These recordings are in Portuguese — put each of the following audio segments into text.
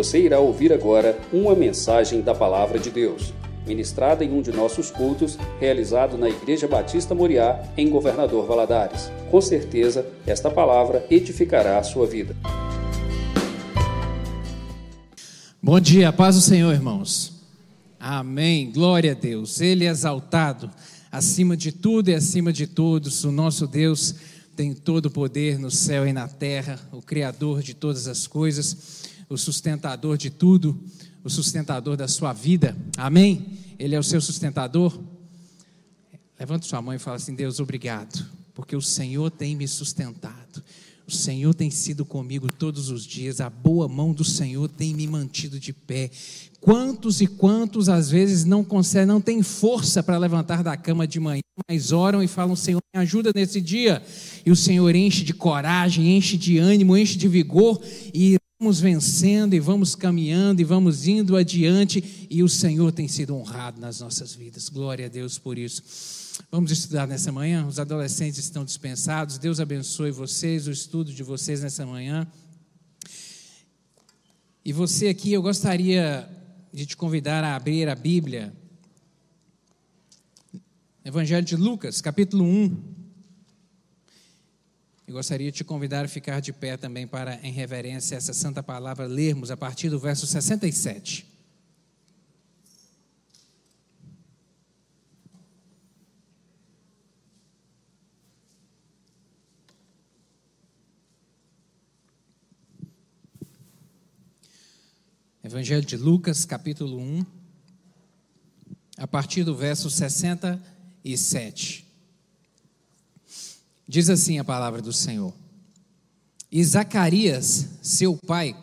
Você irá ouvir agora uma mensagem da Palavra de Deus, ministrada em um de nossos cultos, realizado na Igreja Batista Moriá, em Governador Valadares. Com certeza, esta palavra edificará a sua vida. Bom dia, paz do Senhor, irmãos. Amém. Glória a Deus. Ele é exaltado acima de tudo e acima de todos. O nosso Deus tem todo o poder no céu e na terra, o Criador de todas as coisas, o sustentador de tudo, o sustentador da sua vida. Amém? Ele é o seu sustentador? Levanta sua mão e fala assim: Deus, obrigado, porque o Senhor tem me sustentado. O Senhor tem sido comigo todos os dias, a boa mão do Senhor tem me mantido de pé. Quantos e quantos às vezes não conseguem, não têm força para levantar da cama de manhã, mas oram e falam: Senhor, me ajuda nesse dia. E o Senhor enche de coragem, enche de ânimo, enche de vigor e vamos vencendo e vamos caminhando e vamos indo adiante e o Senhor tem sido honrado nas nossas vidas. Glória a Deus por isso. Vamos estudar nessa manhã? Os adolescentes estão dispensados. Deus abençoe vocês, o estudo de vocês nessa manhã. E você aqui, eu gostaria de te convidar a abrir a Bíblia. Evangelho de Lucas, capítulo 1. Eu gostaria de te convidar a ficar de pé também para, em reverência a essa santa palavra, lermos a partir do verso 67. Evangelho de Lucas, capítulo 1, a partir do verso 67. Diz assim a palavra do Senhor: E Zacarias, seu pai,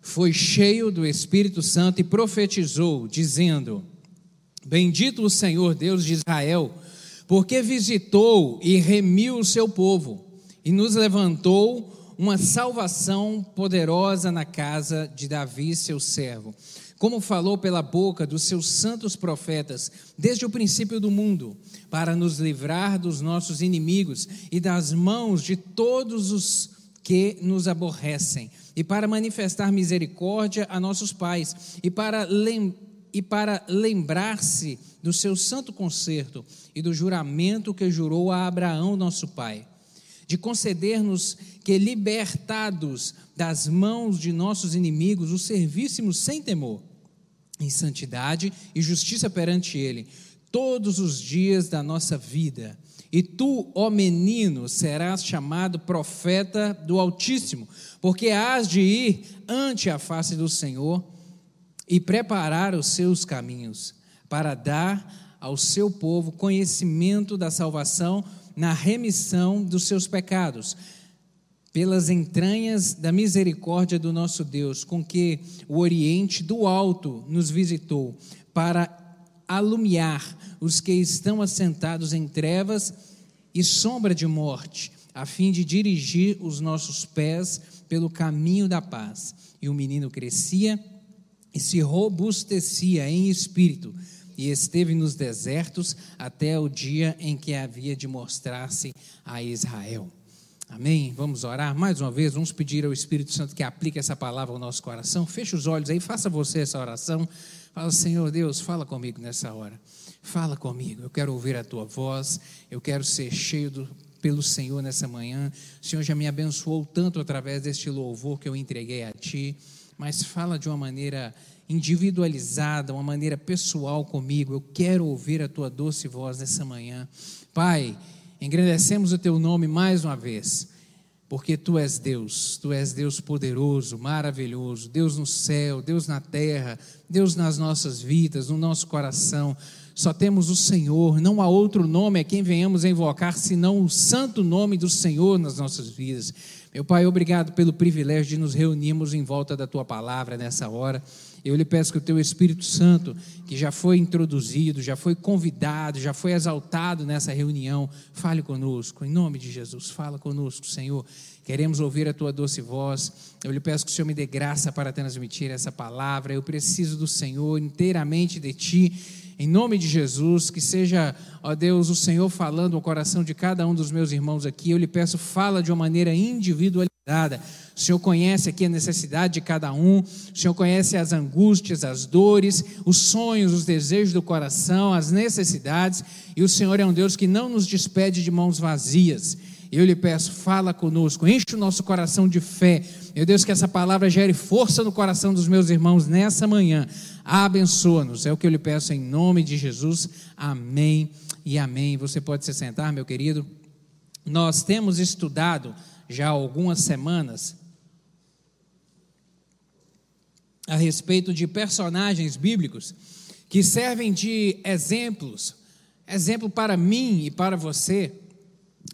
foi cheio do Espírito Santo e profetizou, dizendo: Bendito o Senhor Deus de Israel, porque visitou e remiu o seu povo, e nos levantou uma salvação poderosa na casa de Davi, seu servo, como falou pela boca dos seus santos profetas desde o princípio do mundo, para nos livrar dos nossos inimigos e das mãos de todos os que nos aborrecem, e para manifestar misericórdia a nossos pais, e para, lem e para lembrar-se do seu santo concerto e do juramento que jurou a Abraão, nosso pai de conceder-nos que, libertados das mãos de nossos inimigos, o servíssemos sem temor, em santidade e justiça perante Ele, todos os dias da nossa vida. E tu, ó menino, serás chamado profeta do Altíssimo, porque hás de ir ante a face do Senhor e preparar os seus caminhos, para dar ao seu povo conhecimento da salvação na remissão dos seus pecados, pelas entranhas da misericórdia do nosso Deus, com que o Oriente do Alto nos visitou, para alumiar os que estão assentados em trevas e sombra de morte, a fim de dirigir os nossos pés pelo caminho da paz. E o menino crescia e se robustecia em espírito e esteve nos desertos até o dia em que havia de mostrar-se a Israel. Amém? Vamos orar mais uma vez, vamos pedir ao Espírito Santo que aplique essa palavra ao nosso coração. Feche os olhos aí, faça você essa oração. Fala, Senhor Deus, fala comigo nessa hora. Fala comigo, eu quero ouvir a tua voz, eu quero ser cheio do, pelo Senhor nessa manhã. O Senhor já me abençoou tanto através deste louvor que eu entreguei a Ti, mas fala de uma maneira individualizada, uma maneira pessoal comigo. Eu quero ouvir a tua doce voz nessa manhã. Pai, engrandecemos o teu nome mais uma vez, porque tu és Deus, tu és Deus poderoso, maravilhoso, Deus no céu, Deus na terra, Deus nas nossas vidas, no nosso coração. Só temos o Senhor, não há outro nome a quem venhamos a invocar senão o santo nome do Senhor nas nossas vidas. Meu Pai, obrigado pelo privilégio de nos reunirmos em volta da tua palavra nessa hora. Eu lhe peço que o teu Espírito Santo, que já foi introduzido, já foi convidado, já foi exaltado nessa reunião, fale conosco. Em nome de Jesus, fala conosco, Senhor. Queremos ouvir a tua doce voz. Eu lhe peço que o Senhor me dê graça para transmitir essa palavra. Eu preciso do Senhor inteiramente de ti. Em nome de Jesus, que seja, ó Deus, o Senhor falando ao coração de cada um dos meus irmãos aqui. Eu lhe peço, fala de uma maneira individualizada O Senhor conhece aqui a necessidade de cada um, o Senhor conhece as angústias, as dores, os sonhos, os desejos do coração, as necessidades, e o Senhor é um Deus que não nos despede de mãos vazias. Eu lhe peço, fala conosco, enche o nosso coração de fé. Meu Deus, que essa palavra gere força no coração dos meus irmãos nessa manhã. Abençoa-nos, é o que eu lhe peço em nome de Jesus. Amém e amém. Você pode se sentar, meu querido. Nós temos estudado já algumas semanas a respeito de personagens bíblicos que servem de exemplos, exemplo para mim e para você,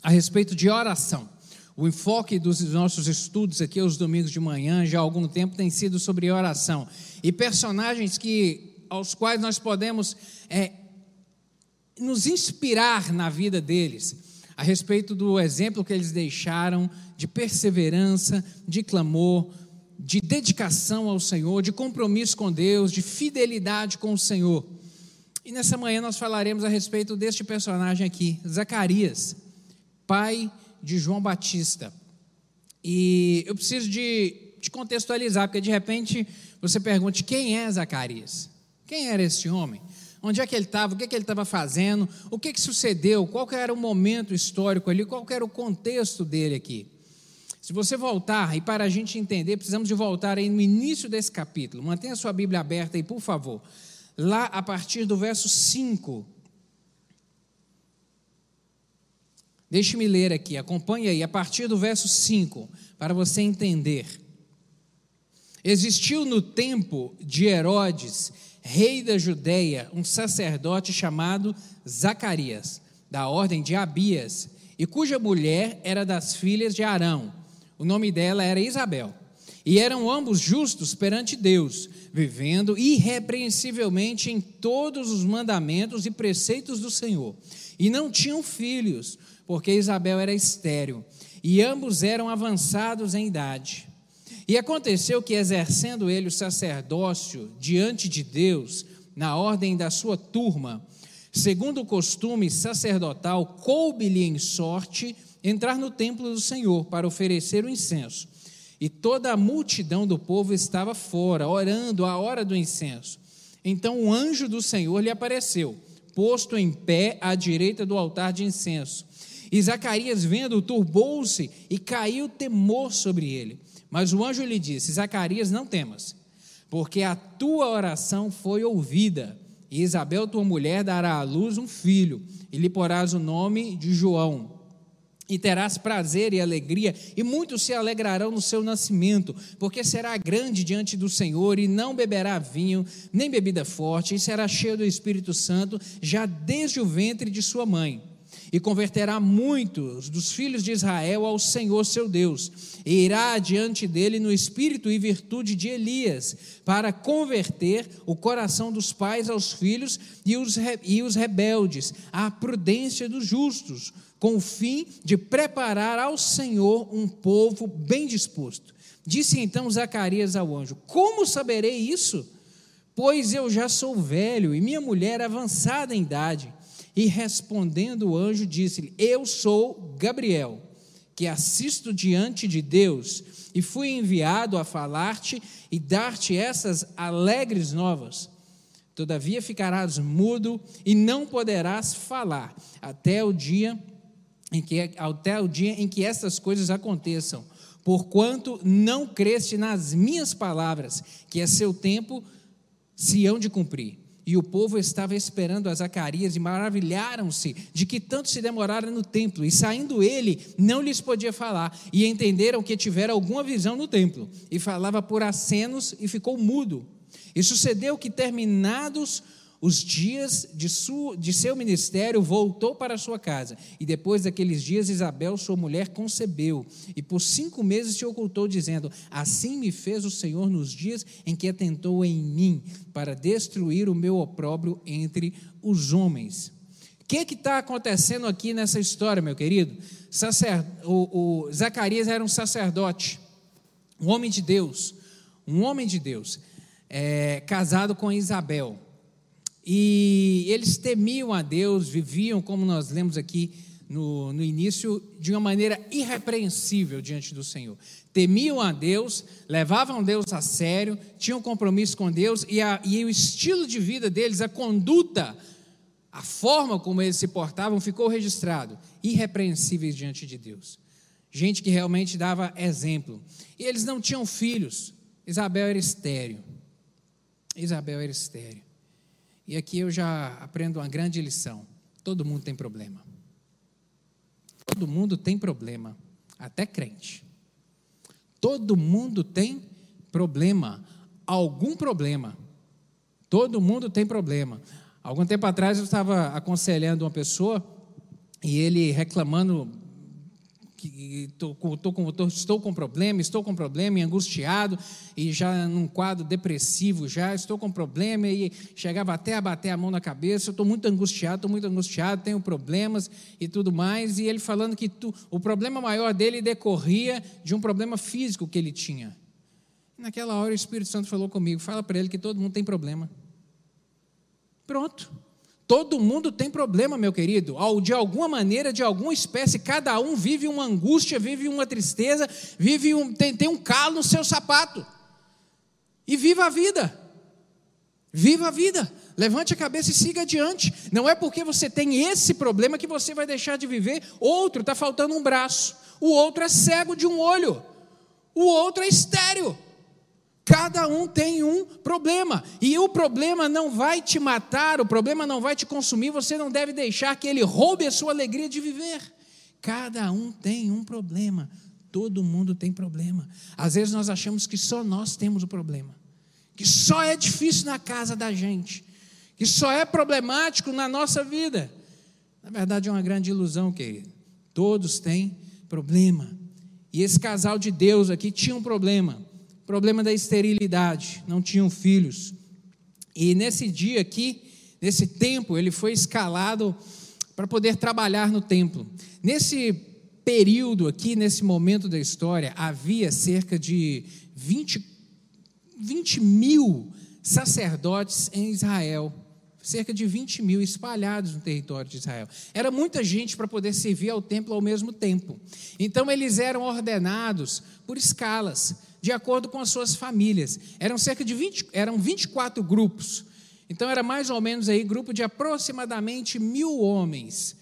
a respeito de oração. O enfoque dos nossos estudos aqui aos domingos de manhã, já há algum tempo, tem sido sobre oração. E personagens que, aos quais nós podemos é, nos inspirar na vida deles a respeito do exemplo que eles deixaram de perseverança, de clamor, de dedicação ao Senhor, de compromisso com Deus, de fidelidade com o Senhor. E nessa manhã nós falaremos a respeito deste personagem aqui, Zacarias, pai de João Batista. E eu preciso de, de contextualizar, porque de repente você pergunte: quem é Zacarias? Quem era esse homem? onde é que ele estava, o que, é que ele estava fazendo, o que, que sucedeu, qual era o momento histórico ali, qual era o contexto dele aqui. Se você voltar, e para a gente entender, precisamos de voltar aí no início desse capítulo. Mantenha sua Bíblia aberta aí, por favor. Lá a partir do verso 5. Deixe-me ler aqui, acompanhe aí, a partir do verso 5, para você entender. Existiu no tempo de Herodes rei da Judéia, um sacerdote chamado Zacarias, da ordem de Abias, e cuja mulher era das filhas de Arão. O nome dela era Isabel. E eram ambos justos perante Deus, vivendo irrepreensivelmente em todos os mandamentos e preceitos do Senhor. E não tinham filhos, porque Isabel era estéril, e ambos eram avançados em idade. E aconteceu que, exercendo ele o sacerdócio diante de Deus, na ordem da sua turma, segundo o costume sacerdotal, coube-lhe em sorte entrar no templo do Senhor para oferecer o incenso. E toda a multidão do povo estava fora, orando à hora do incenso. Então o anjo do Senhor lhe apareceu, posto em pé à direita do altar de incenso. E Zacarias, vendo, turbou-se e caiu temor sobre ele. Mas o anjo lhe disse: Zacarias, não temas, porque a tua oração foi ouvida. E Isabel, tua mulher, dará à luz um filho, e lhe porás o nome de João. E terás prazer e alegria, e muitos se alegrarão no seu nascimento, porque será grande diante do Senhor, e não beberá vinho, nem bebida forte, e será cheio do Espírito Santo, já desde o ventre de sua mãe e converterá muitos dos filhos de Israel ao Senhor seu Deus, e irá diante dele no espírito e virtude de Elias, para converter o coração dos pais aos filhos e os, e os rebeldes à prudência dos justos, com o fim de preparar ao Senhor um povo bem disposto. Disse então Zacarias ao anjo: Como saberei isso? Pois eu já sou velho e minha mulher avançada em idade. E respondendo o anjo, disse-lhe: Eu sou Gabriel, que assisto diante de Deus, e fui enviado a falar-te e dar-te essas alegres novas. Todavia ficarás mudo e não poderás falar até o dia em que até o dia em que estas coisas aconteçam, porquanto não creste nas minhas palavras, que é seu tempo se hão de cumprir. E o povo estava esperando a Zacarias e maravilharam-se de que tanto se demorara no templo. E saindo ele, não lhes podia falar. E entenderam que tivera alguma visão no templo. E falava por acenos e ficou mudo. E sucedeu que, terminados os dias de, sua, de seu ministério, voltou para sua casa. E depois daqueles dias, Isabel, sua mulher, concebeu. E por cinco meses se ocultou, dizendo: Assim me fez o Senhor nos dias em que atentou em mim, para destruir o meu opróbrio entre os homens. O que está acontecendo aqui nessa história, meu querido? Sacer, o, o Zacarias era um sacerdote, um homem de Deus, um homem de Deus, é, casado com Isabel. E eles temiam a Deus, viviam, como nós lemos aqui, no, no início de uma maneira irrepreensível diante do Senhor. Temiam a Deus, levavam Deus a sério, tinham compromisso com Deus e, a, e o estilo de vida deles, a conduta, a forma como eles se portavam ficou registrado, irrepreensíveis diante de Deus. Gente que realmente dava exemplo. E eles não tinham filhos. Isabel era estéreo. Isabel era estéreo. E aqui eu já aprendo uma grande lição. Todo mundo tem problema. Todo mundo tem problema, até crente. Todo mundo tem problema, algum problema. Todo mundo tem problema. Algum tempo atrás eu estava aconselhando uma pessoa e ele reclamando que tô, tô, tô, estou com problema, estou com problema, e angustiado, e já num quadro depressivo, já estou com problema, e chegava até a bater a mão na cabeça, estou muito angustiado, estou muito angustiado, tenho problemas e tudo mais, e ele falando que tu, o problema maior dele decorria de um problema físico que ele tinha. Naquela hora o Espírito Santo falou comigo, fala para ele que todo mundo tem problema. Pronto. Todo mundo tem problema, meu querido. De alguma maneira, de alguma espécie, cada um vive uma angústia, vive uma tristeza, vive um, tem, tem um calo no seu sapato. E viva a vida. Viva a vida. Levante a cabeça e siga adiante. Não é porque você tem esse problema que você vai deixar de viver. Outro está faltando um braço. O outro é cego de um olho. O outro é estéreo. Cada um tem um problema, e o problema não vai te matar, o problema não vai te consumir, você não deve deixar que ele roube a sua alegria de viver. Cada um tem um problema, todo mundo tem problema. Às vezes nós achamos que só nós temos o problema, que só é difícil na casa da gente, que só é problemático na nossa vida. Na verdade, é uma grande ilusão, querido. Todos têm problema. E esse casal de Deus aqui tinha um problema problema da esterilidade, não tinham filhos. E nesse dia aqui, nesse tempo, ele foi escalado para poder trabalhar no templo. Nesse período aqui, nesse momento da história, havia cerca de 20, 20 mil sacerdotes em Israel cerca de 20 mil espalhados no território de Israel. Era muita gente para poder servir ao templo ao mesmo tempo. Então eles eram ordenados por escalas de acordo com as suas famílias. Eram cerca de 20, eram 24 grupos. Então era mais ou menos aí grupo de aproximadamente mil homens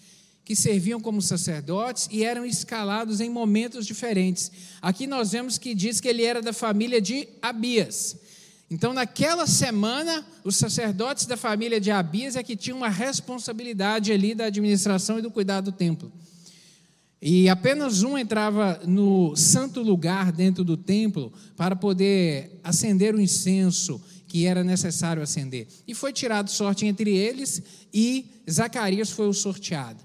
que serviam como sacerdotes e eram escalados em momentos diferentes. Aqui nós vemos que diz que ele era da família de Abias. Então, naquela semana, os sacerdotes da família de Abias é que tinham uma responsabilidade ali da administração e do cuidado do templo. E apenas um entrava no santo lugar dentro do templo para poder acender o incenso que era necessário acender. E foi tirado sorte entre eles e Zacarias foi o sorteado.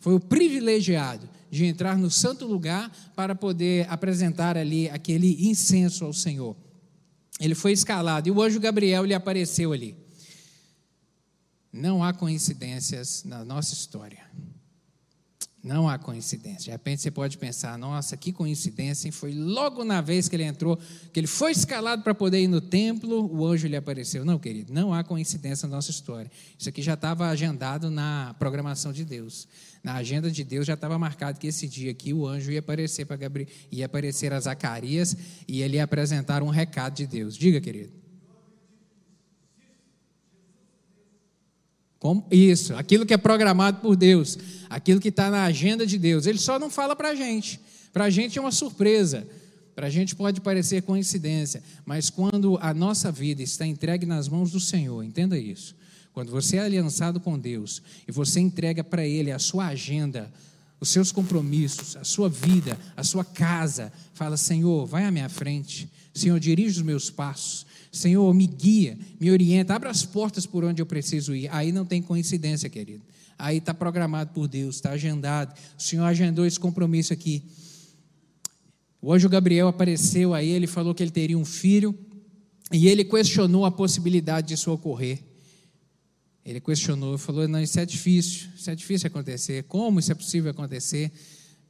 Foi o privilegiado de entrar no santo lugar para poder apresentar ali aquele incenso ao Senhor. Ele foi escalado e o anjo Gabriel lhe apareceu ali. Não há coincidências na nossa história. Não há coincidência. De repente você pode pensar, nossa, que coincidência, foi logo na vez que ele entrou, que ele foi escalado para poder ir no templo, o anjo lhe apareceu. Não, querido, não há coincidência na nossa história. Isso aqui já estava agendado na programação de Deus. Na agenda de Deus já estava marcado que esse dia aqui o anjo ia aparecer para Gabriel, ia aparecer a Zacarias e ele ia apresentar um recado de Deus. Diga, querido. Como? Isso, aquilo que é programado por Deus, aquilo que está na agenda de Deus. Ele só não fala para a gente. Para a gente é uma surpresa. Para a gente pode parecer coincidência, mas quando a nossa vida está entregue nas mãos do Senhor, entenda isso. Quando você é aliançado com Deus e você entrega para Ele a sua agenda, os seus compromissos, a sua vida, a sua casa, fala: Senhor, vai à minha frente, Senhor, dirige os meus passos, Senhor, me guia, me orienta, abra as portas por onde eu preciso ir. Aí não tem coincidência, querido. Aí está programado por Deus, está agendado. O Senhor agendou esse compromisso aqui. O anjo Gabriel apareceu a ele, falou que ele teria um filho, e ele questionou a possibilidade disso ocorrer. Ele questionou, falou: Não, isso é difícil, isso é difícil acontecer. Como isso é possível acontecer?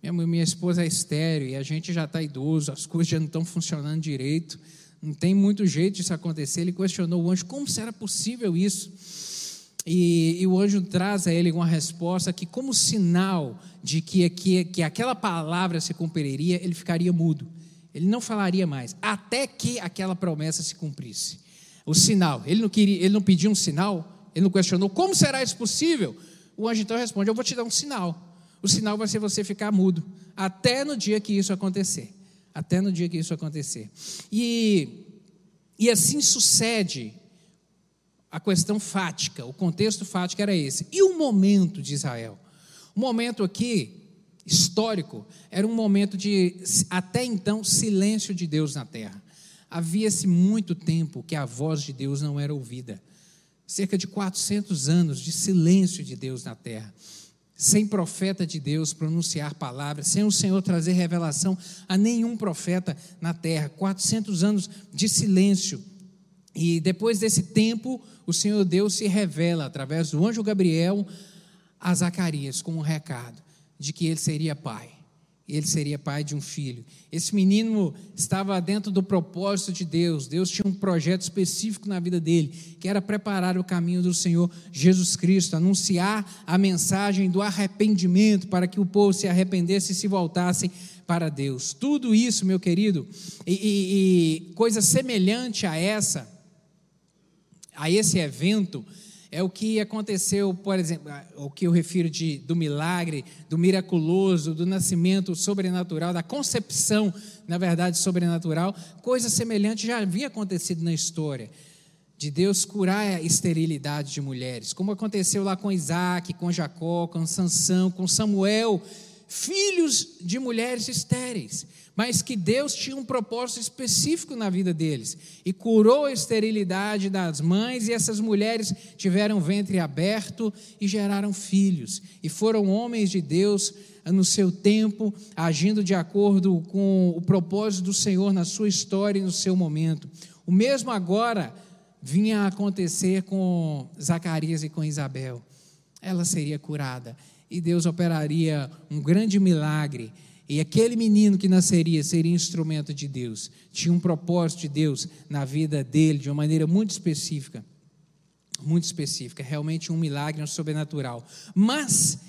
Minha, minha esposa é estéreo e a gente já está idoso, as coisas já não estão funcionando direito não tem muito jeito disso acontecer. Ele questionou o anjo como será possível isso. E, e, o anjo traz a ele uma resposta que, como sinal de que, que, que aquela palavra se cumpriria, ele ficaria mudo. Ele não falaria mais, até que aquela promessa se cumprisse. O sinal, ele não, queria, ele não pediu um sinal, ele não questionou como será isso possível. O anjo então responde: Eu vou te dar um sinal. O sinal vai ser você ficar mudo, até no dia que isso acontecer. Até no dia que isso acontecer. E, e assim sucede a questão fática, o contexto fático era esse. E o momento de Israel? O momento aqui, histórico, era um momento de, até então, silêncio de Deus na terra. Havia-se muito tempo que a voz de Deus não era ouvida. Cerca de 400 anos de silêncio de Deus na terra. Sem profeta de Deus pronunciar palavras, sem o Senhor trazer revelação a nenhum profeta na terra. 400 anos de silêncio e depois desse tempo, o Senhor Deus se revela através do anjo Gabriel a Zacarias com um recado de que ele seria pai. Ele seria pai de um filho. Esse menino estava dentro do propósito de Deus. Deus tinha um projeto específico na vida dele, que era preparar o caminho do Senhor Jesus Cristo, anunciar a mensagem do arrependimento para que o povo se arrependesse e se voltasse para Deus. Tudo isso, meu querido, e, e, e coisa semelhante a essa a esse evento é o que aconteceu, por exemplo, o que eu refiro de, do milagre, do miraculoso, do nascimento sobrenatural, da concepção, na verdade, sobrenatural. Coisa semelhante já havia acontecido na história, de Deus curar a esterilidade de mulheres, como aconteceu lá com Isaac, com Jacó, com Sansão, com Samuel, filhos de mulheres estéreis mas que Deus tinha um propósito específico na vida deles e curou a esterilidade das mães, e essas mulheres tiveram ventre aberto e geraram filhos, e foram homens de Deus no seu tempo, agindo de acordo com o propósito do Senhor na sua história e no seu momento. O mesmo agora vinha a acontecer com Zacarias e com Isabel. Ela seria curada e Deus operaria um grande milagre e aquele menino que nasceria seria instrumento de Deus, tinha um propósito de Deus na vida dele de uma maneira muito específica. Muito específica, realmente um milagre um sobrenatural. Mas,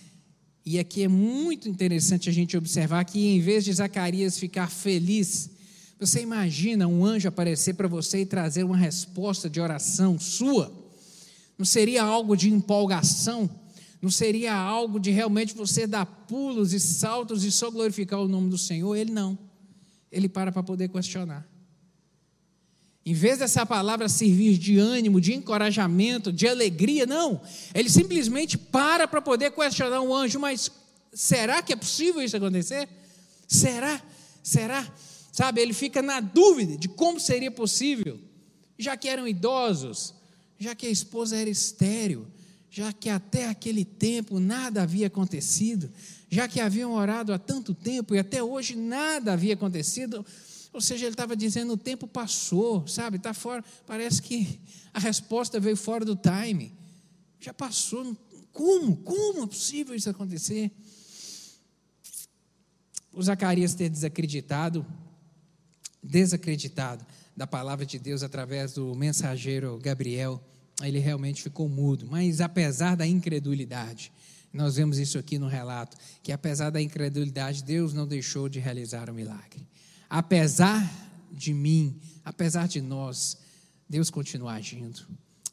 e aqui é muito interessante a gente observar que em vez de Zacarias ficar feliz, você imagina um anjo aparecer para você e trazer uma resposta de oração sua? Não seria algo de empolgação? Não seria algo de realmente você dar pulos e saltos e só glorificar o nome do Senhor? Ele não. Ele para para poder questionar. Em vez dessa palavra servir de ânimo, de encorajamento, de alegria, não. Ele simplesmente para para poder questionar o anjo, mas será que é possível isso acontecer? Será? Será? Sabe, ele fica na dúvida de como seria possível, já que eram idosos, já que a esposa era estéril, já que até aquele tempo nada havia acontecido, já que haviam orado há tanto tempo e até hoje nada havia acontecido. Ou seja, ele estava dizendo: o tempo passou, sabe? Está fora. Parece que a resposta veio fora do time. Já passou. Como? Como é possível isso acontecer? O Zacarias ter desacreditado, desacreditado da palavra de Deus através do mensageiro Gabriel ele realmente ficou mudo. Mas apesar da incredulidade, nós vemos isso aqui no relato, que apesar da incredulidade, Deus não deixou de realizar o milagre. Apesar de mim, apesar de nós, Deus continua agindo.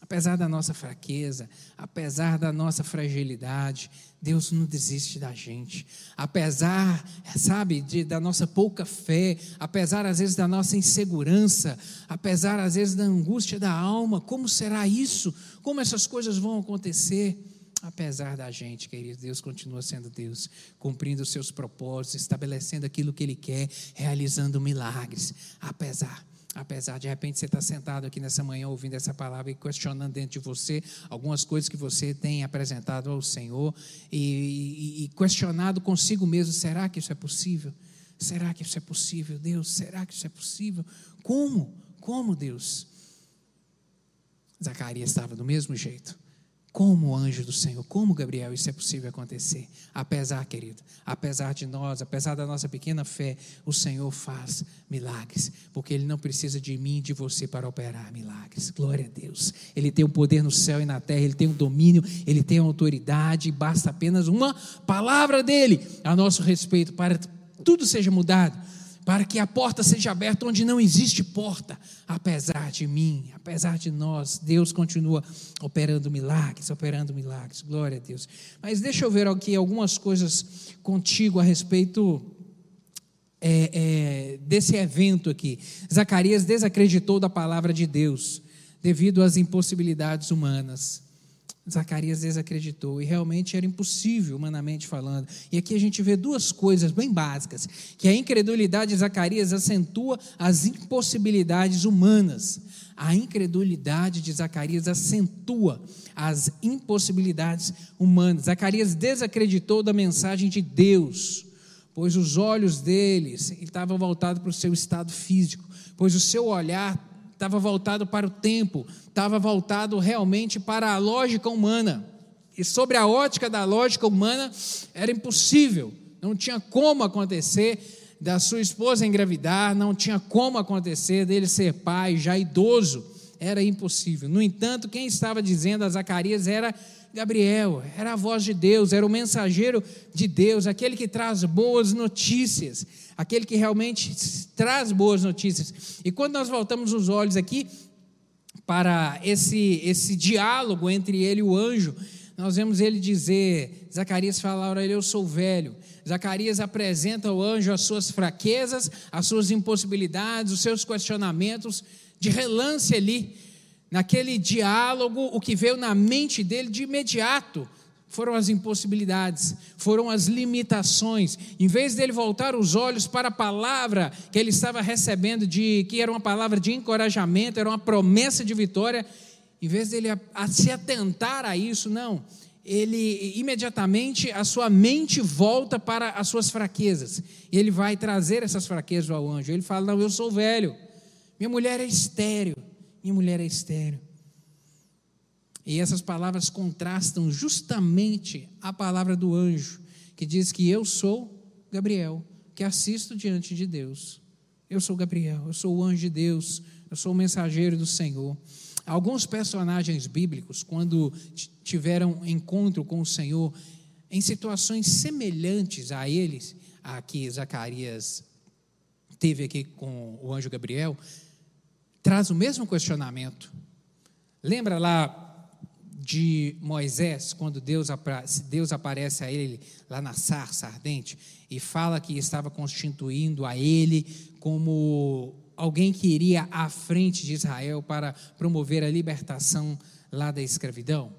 Apesar da nossa fraqueza, apesar da nossa fragilidade, Deus não desiste da gente. Apesar, sabe, de, da nossa pouca fé, apesar às vezes da nossa insegurança, apesar às vezes da angústia da alma, como será isso? Como essas coisas vão acontecer? Apesar da gente, querido, Deus continua sendo Deus, cumprindo os seus propósitos, estabelecendo aquilo que Ele quer, realizando milagres. Apesar. Apesar de repente você estar sentado aqui nessa manhã ouvindo essa palavra e questionando dentro de você algumas coisas que você tem apresentado ao Senhor e, e, e, questionado consigo mesmo: será que isso é possível? Será que isso é possível, Deus? Será que isso é possível? Como? Como, Deus? Zacarias estava do mesmo jeito, Como anjo do Senhor, como Gabriel, isso é possível acontecer. Apesar, querido, apesar de nós, apesar da nossa pequena fé, o Senhor faz milagres, porque Ele não precisa de mim e de você para operar milagres. Glória a Deus. Ele tem o poder no céu e na terra, Ele tem o domínio, Ele tem a autoridade, basta apenas uma palavra dEle a nosso respeito para que tudo seja mudado para que a porta seja aberta onde não existe porta, apesar de mim, apesar de nós, Deus continua operando milagres, operando milagres, glória a Deus. Mas deixa eu ver aqui algumas coisas contigo a respeito é, é, desse evento aqui. Zacarias desacreditou da palavra de Deus devido às impossibilidades humanas. Zacarias desacreditou e realmente era impossível, humanamente falando. E aqui a gente vê duas coisas bem básicas: que a incredulidade de Zacarias acentua as impossibilidades humanas. A incredulidade de Zacarias acentua as impossibilidades humanas. Zacarias desacreditou da mensagem de Deus, pois os olhos deles estavam voltados para o seu estado físico, pois o seu olhar estava voltado para o tempo, estava voltado realmente para a lógica humana. E sobre a ótica da lógica humana, era impossível, não tinha como acontecer da sua esposa engravidar, não tinha como acontecer dele ser pai, já idoso, era impossível. No entanto, quem estava dizendo a Zacarias era Gabriel, era a voz de Deus, era o mensageiro de Deus, aquele que traz boas notícias aquele que realmente traz boas notícias. E quando nós voltamos os olhos aqui para esse, esse diálogo entre ele e o anjo, nós vemos ele dizer, Zacarias fala, olha, eu sou velho. Zacarias apresenta ao anjo as suas fraquezas, as suas impossibilidades, os seus questionamentos, de relance ali, naquele diálogo, o que veio na mente dele de imediato foram as impossibilidades, foram as limitações. Em vez dele voltar os olhos para a palavra que ele estava recebendo, de que era uma palavra de encorajamento, era uma promessa de vitória, em vez dele a, a se atentar a isso, não. Ele imediatamente a sua mente volta para as suas fraquezas. E ele vai trazer essas fraquezas ao anjo. Ele fala: Não, eu sou velho. Minha mulher é estéreo. Minha mulher é estéreo. E essas palavras contrastam justamente a palavra do anjo, que diz que eu sou Gabriel, que assisto diante de Deus. Eu sou Gabriel, eu sou o anjo de Deus, eu sou o mensageiro do Senhor. Alguns personagens bíblicos, quando tiveram encontro com o Senhor, em situações semelhantes a eles, a que Zacarias teve aqui com o anjo Gabriel, traz o mesmo questionamento. Lembra lá de Moisés, quando Deus, Deus aparece a ele lá na sarça ardente e fala que estava constituindo a ele como alguém que iria à frente de Israel para promover a libertação lá da escravidão,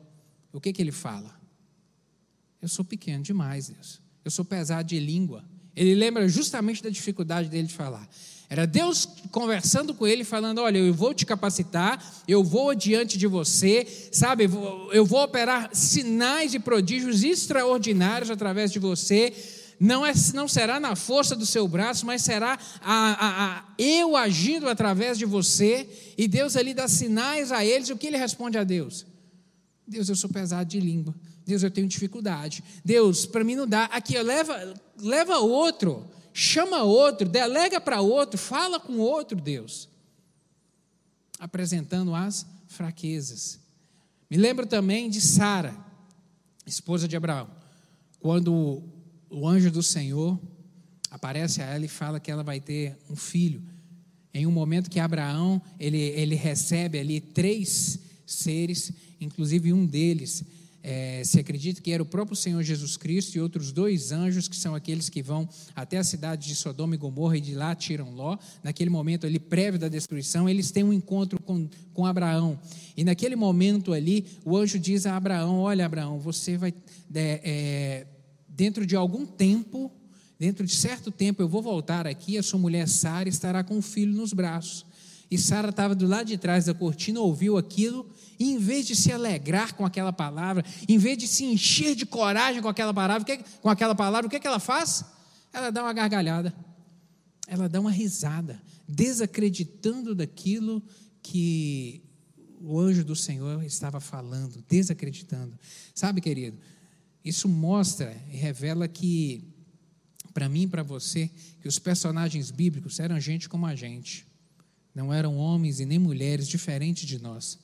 o que, que ele fala? Eu sou pequeno demais, Deus. Eu sou pesado de língua. Ele lembra justamente da dificuldade dele de falar. Era Deus conversando com ele, falando: Olha, eu vou te capacitar, eu vou diante de você, sabe, eu vou operar sinais e prodígios extraordinários através de você. Não, é, não será na força do seu braço, mas será a, a, a, eu agindo através de você. E Deus ali dá sinais a eles. E o que ele responde a Deus? Deus, eu sou pesado de língua. Deus, eu tenho dificuldade. Deus, para mim não dá. Aqui, leva, leva outro chama outro, delega para outro, fala com outro Deus, apresentando as fraquezas. Me lembro também de Sara, esposa de Abraão, quando o anjo do Senhor aparece a ela e fala que ela vai ter um filho. Em um momento que Abraão ele, ele recebe ali três seres, inclusive um deles é, se acredita que era o próprio Senhor Jesus Cristo e outros dois anjos, que são aqueles que vão até a cidade de Sodoma e Gomorra e de lá tiram Ló. Naquele momento ali, prévio da destruição, eles têm um encontro com, com Abraão. E naquele momento ali, o anjo diz a Abraão: Olha, Abraão, você vai, é, é, dentro de algum tempo, dentro de certo tempo, eu vou voltar aqui, a sua mulher Sara estará com o filho nos braços. E Sara estava do lado de trás da cortina, ouviu aquilo e em vez de se alegrar com aquela palavra, em vez de se encher de coragem com aquela palavra, com aquela palavra, o que, é que ela faz? Ela dá uma gargalhada, ela dá uma risada, desacreditando daquilo que o anjo do Senhor estava falando, desacreditando. Sabe, querido, isso mostra e revela que, para mim e para você, que os personagens bíblicos eram gente como a gente. Não eram homens e nem mulheres diferentes de nós.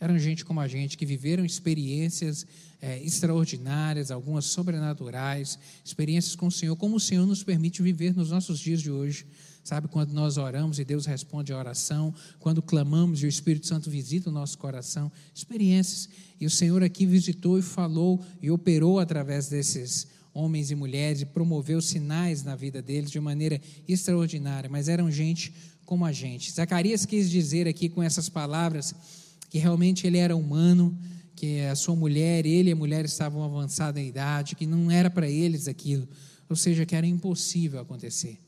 Eram gente como a gente, que viveram experiências é, extraordinárias, algumas sobrenaturais, experiências com o Senhor, como o Senhor nos permite viver nos nossos dias de hoje. Sabe, quando nós oramos e Deus responde a oração, quando clamamos e o Espírito Santo visita o nosso coração, experiências. E o Senhor aqui visitou e falou e operou através desses homens e mulheres e promoveu sinais na vida deles de maneira extraordinária, mas eram gente como a gente. Zacarias quis dizer aqui com essas palavras que realmente ele era humano, que a sua mulher, ele e a mulher estavam avançados em idade, que não era para eles aquilo, ou seja, que era impossível acontecer.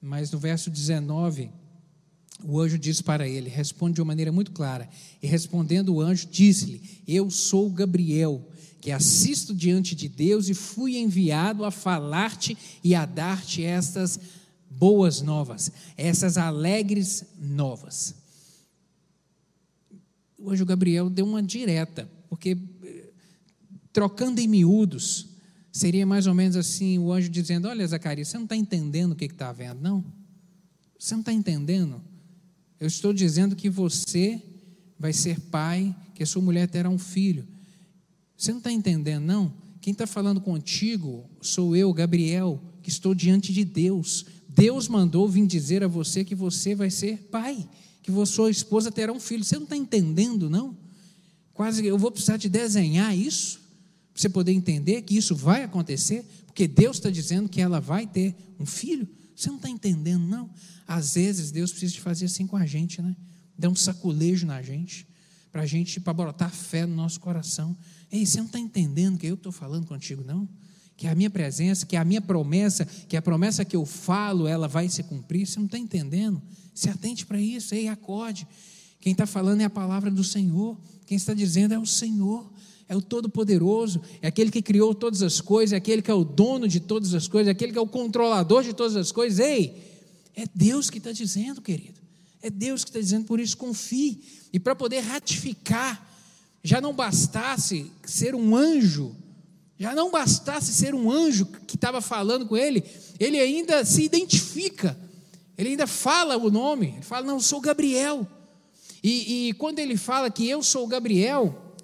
Mas no verso 19, o anjo diz para ele, responde de uma maneira muito clara, e respondendo o anjo, disse-lhe: Eu sou Gabriel, que assisto diante de Deus e fui enviado a falar-te e a dar-te estas boas novas, essas alegres novas o anjo Gabriel deu uma direta, porque eh, trocando em miúdos, seria mais ou menos assim: o anjo dizendo: Olha, Zacarias, você não está entendendo o que está vendo, não? Você não está entendendo? Eu estou dizendo que você vai ser pai, que a sua mulher terá um filho. Você não está entendendo, não? Quem está falando contigo sou eu, Gabriel, que estou diante de Deus. Deus mandou vir dizer a você que você vai ser pai que sua esposa terá um filho. Você não está entendendo, não? Quase eu vou precisar de desenhar isso para você poder entender que isso vai acontecer, porque Deus está dizendo que ela vai ter um filho. Você não está entendendo, não? Às vezes Deus precisa de fazer assim com a gente, né? Dar um saculejo na gente, para a gente, para botar fé no nosso coração. Ei, você não está entendendo que eu estou falando contigo, não? Que a minha presença, que a minha promessa, que a promessa que eu falo, ela vai se cumprir. Você não está entendendo? Se atente para isso, ei, acorde. Quem está falando é a palavra do Senhor. Quem está dizendo é o Senhor, é o Todo-Poderoso, é aquele que criou todas as coisas, é aquele que é o dono de todas as coisas, é aquele que é o controlador de todas as coisas. Ei, é Deus que está dizendo, querido. É Deus que está dizendo, por isso confie. E para poder ratificar, já não bastasse ser um anjo, já não bastasse ser um anjo que estava falando com ele, ele ainda se identifica ele ainda fala o nome, ele fala, não, eu sou Gabriel. E, e quando ele fala que eu sou Gabriel,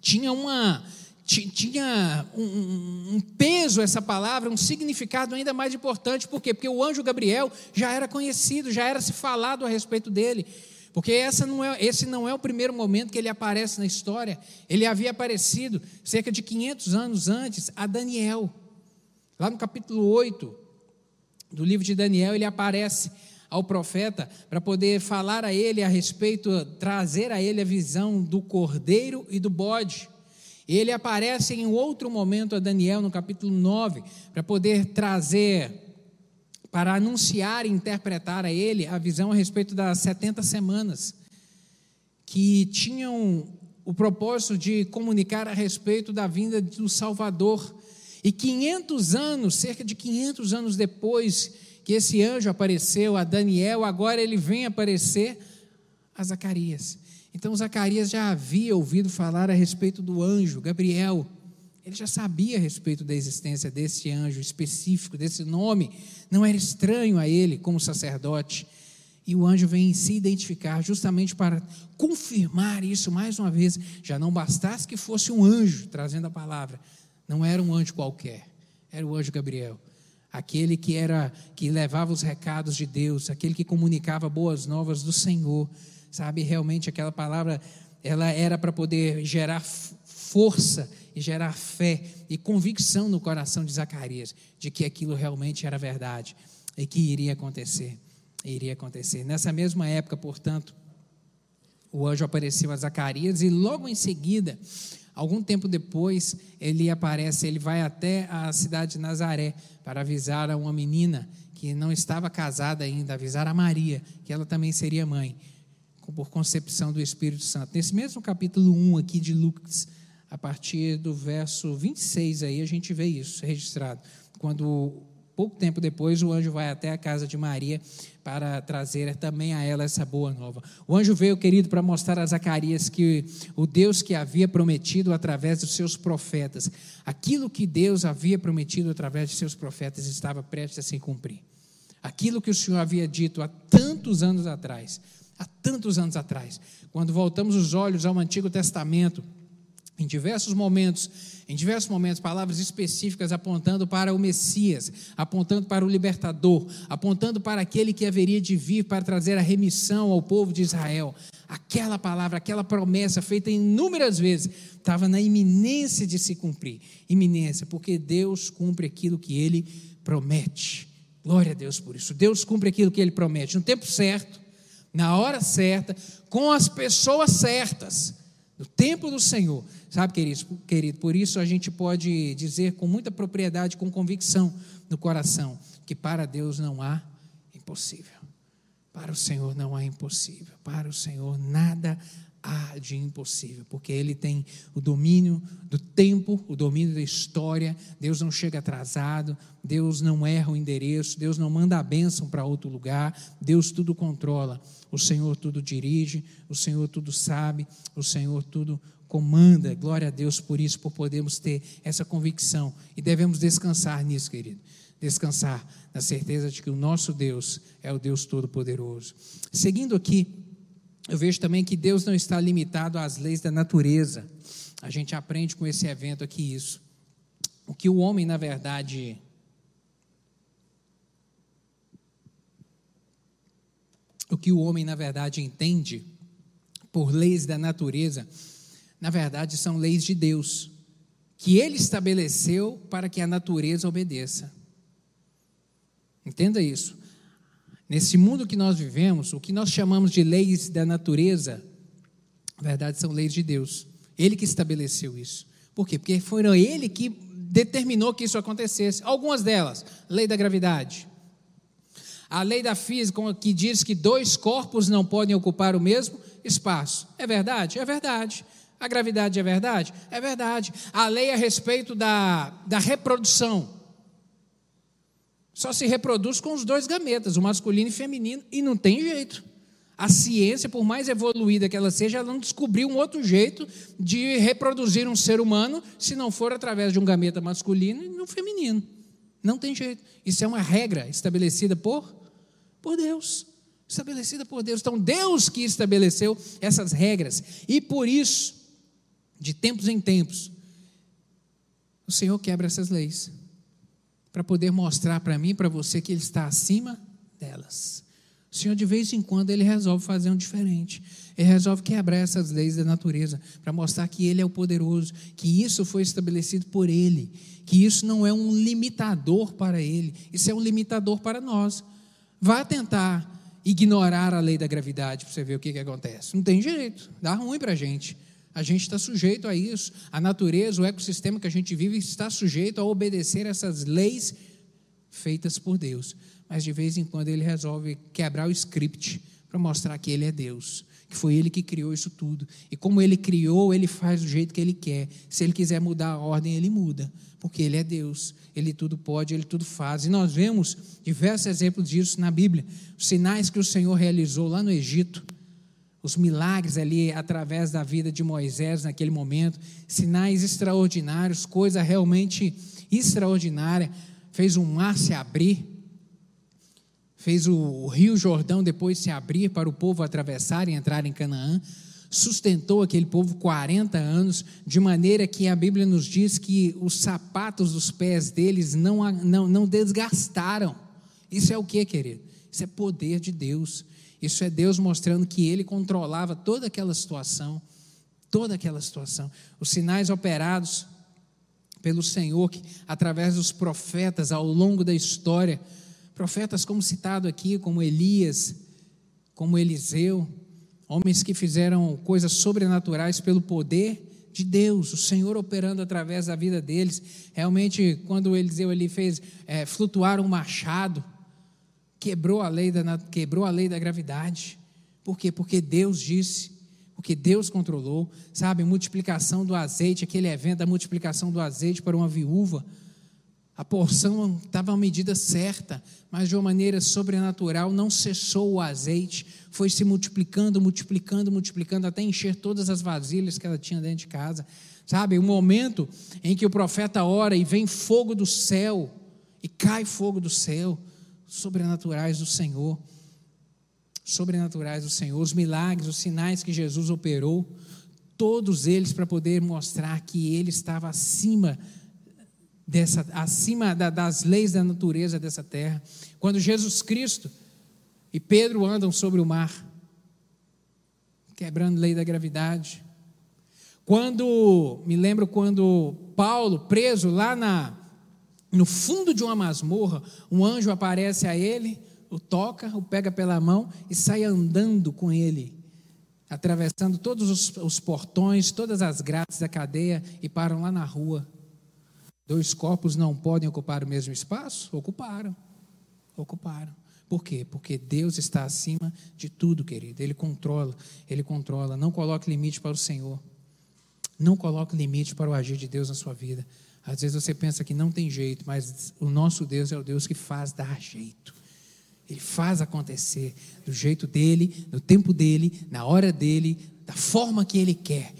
tinha uma tinha um, um, peso essa palavra, um significado ainda mais importante, por quê? Porque o anjo Gabriel já era conhecido, já era se falado a respeito dele, porque essa não é, esse não é o primeiro momento que ele aparece na história, ele havia aparecido cerca de 500 anos antes a Daniel, lá no capítulo 8, do livro de Daniel, ele aparece ao profeta para poder falar a ele a respeito, trazer a ele a visão do cordeiro e do bode. Ele aparece em outro momento a Daniel, no capítulo 9, para poder trazer, para anunciar e interpretar a ele a visão a respeito das 70 semanas, que tinham o propósito de comunicar a respeito da vinda do Salvador e 500 anos, cerca de 500 anos depois que esse anjo apareceu a Daniel, agora ele vem aparecer a Zacarias. Então Zacarias já havia ouvido falar a respeito do anjo, Gabriel. Ele já sabia a respeito da existência desse anjo específico, desse nome. Não era estranho a ele como sacerdote. E o anjo vem se identificar justamente para confirmar isso mais uma vez. Já não bastasse que fosse um anjo trazendo a palavra, não era um anjo qualquer, era o anjo Gabriel, aquele que era que levava os recados de Deus, aquele que comunicava boas novas do Senhor. Sabe, realmente aquela palavra ela era para poder gerar força e gerar fé e convicção no coração de Zacarias de que aquilo realmente era verdade e que iria acontecer. Iria acontecer. Nessa mesma época, portanto, o anjo apareceu a Zacarias e logo em seguida Algum tempo depois, ele aparece, ele vai até a cidade de Nazaré para avisar a uma menina que não estava casada ainda, avisar a Maria, que ela também seria mãe, por concepção do Espírito Santo. Nesse mesmo capítulo 1 aqui de Lucas, a partir do verso 26 aí a gente vê isso registrado. Quando Pouco tempo depois, o anjo vai até a casa de Maria para trazer também a ela essa boa nova. O anjo veio, querido, para mostrar a Zacarias que o Deus que havia prometido através dos seus profetas, aquilo que Deus havia prometido através de seus profetas estava prestes a se cumprir. Aquilo que o Senhor havia dito há tantos anos atrás, há tantos anos atrás, quando voltamos os olhos ao Antigo Testamento, em diversos momentos, em diversos momentos, palavras específicas apontando para o Messias, apontando para o libertador, apontando para aquele que haveria de vir para trazer a remissão ao povo de Israel. Aquela palavra, aquela promessa feita inúmeras vezes, estava na iminência de se cumprir. Iminência, porque Deus cumpre aquilo que ele promete. Glória a Deus por isso. Deus cumpre aquilo que ele promete no tempo certo, na hora certa, com as pessoas certas no tempo do Senhor. Sabe, querido, querido, por isso a gente pode dizer com muita propriedade, com convicção no coração, que para Deus não há impossível. Para o Senhor não há impossível. Para o Senhor nada há de impossível, porque Ele tem o domínio do tempo, o domínio da história. Deus não chega atrasado, Deus não erra o endereço, Deus não manda a bênção para outro lugar, Deus tudo controla. O Senhor tudo dirige, o Senhor tudo sabe, o Senhor tudo comanda. Glória a Deus por isso, por podermos ter essa convicção e devemos descansar nisso, querido. Descansar na certeza de que o nosso Deus é o Deus Todo-Poderoso. Seguindo aqui, eu vejo também que Deus não está limitado às leis da natureza. A gente aprende com esse evento aqui isso. O que o homem, na verdade, o que o homem, na verdade, entende por leis da natureza, na verdade, são leis de Deus, que ele estabeleceu para que a natureza obedeça. Entenda isso. Nesse mundo que nós vivemos, o que nós chamamos de leis da natureza, na verdade são leis de Deus. Ele que estabeleceu isso. Por quê? Porque foi ele que determinou que isso acontecesse. Algumas delas, lei da gravidade. A lei da física que diz que dois corpos não podem ocupar o mesmo espaço. É verdade? É verdade. A gravidade é verdade? É verdade. A lei a respeito da, da reprodução só se reproduz com os dois gametas, o masculino e o feminino, e não tem jeito. A ciência, por mais evoluída que ela seja, ela não descobriu um outro jeito de reproduzir um ser humano se não for através de um gameta masculino e um feminino. Não tem jeito. Isso é uma regra estabelecida por, por Deus. Estabelecida por Deus. Então, Deus que estabeleceu essas regras. E por isso, de tempos em tempos, o Senhor quebra essas leis para poder mostrar para mim para você que Ele está acima delas. O Senhor, de vez em quando, Ele resolve fazer um diferente. Ele resolve quebrar essas leis da natureza para mostrar que Ele é o poderoso, que isso foi estabelecido por Ele, que isso não é um limitador para Ele, isso é um limitador para nós. Vá tentar ignorar a lei da gravidade para você ver o que, que acontece. Não tem jeito, dá ruim para a gente. A gente está sujeito a isso. A natureza, o ecossistema que a gente vive está sujeito a obedecer essas leis feitas por Deus. Mas de vez em quando ele resolve quebrar o script para mostrar que ele é Deus, que foi ele que criou isso tudo. E como ele criou, ele faz do jeito que ele quer. Se ele quiser mudar a ordem, ele muda, porque ele é Deus. Ele tudo pode, ele tudo faz. E nós vemos diversos exemplos disso na Bíblia. Os sinais que o Senhor realizou lá no Egito os milagres ali através da vida de Moisés naquele momento, sinais extraordinários, coisa realmente extraordinária. Fez um mar se abrir, fez o rio Jordão depois se abrir para o povo atravessar e entrar em Canaã, sustentou aquele povo 40 anos, de maneira que a Bíblia nos diz que os sapatos dos pés deles não, não, não desgastaram. Isso é o que, querido? Isso é poder de Deus. Isso é Deus mostrando que ele controlava toda aquela situação, toda aquela situação. Os sinais operados pelo Senhor que, através dos profetas ao longo da história, profetas como citado aqui, como Elias, como Eliseu, homens que fizeram coisas sobrenaturais pelo poder de Deus, o Senhor operando através da vida deles. Realmente, quando Eliseu ali fez é, flutuar um machado, quebrou a lei da, quebrou a lei da gravidade. Por quê? Porque Deus disse, porque Deus controlou, sabe? Multiplicação do azeite, aquele evento da multiplicação do azeite para uma viúva. A porção estava à medida certa, mas de uma maneira sobrenatural não cessou o azeite, foi se multiplicando, multiplicando, multiplicando, até encher todas as vasilhas que ela tinha dentro de casa. Sabe, o momento em que o profeta ora e vem fogo do céu, e cai fogo do céu, sobrenaturais do Senhor. Sobrenaturais do Senhor, os milagres, os sinais que Jesus operou, todos eles para poder mostrar que ele estava acima dessa, acima da, das leis da natureza dessa terra. Quando Jesus Cristo e Pedro andam sobre o mar, quebrando a lei da gravidade. Quando, me lembro quando Paulo, preso lá na, no fundo de uma masmorra, um anjo aparece a ele, o toca, o pega pela mão e sai andando com ele, atravessando todos os, os portões, todas as grades da cadeia e param lá na rua. Dois corpos não podem ocupar o mesmo espaço? Ocuparam. Ocuparam. Por quê? Porque Deus está acima de tudo, querido. Ele controla, ele controla. Não coloque limite para o Senhor. Não coloque limite para o agir de Deus na sua vida. Às vezes você pensa que não tem jeito, mas o nosso Deus é o Deus que faz dar jeito. Ele faz acontecer do jeito dele, no tempo dele, na hora dele, da forma que ele quer.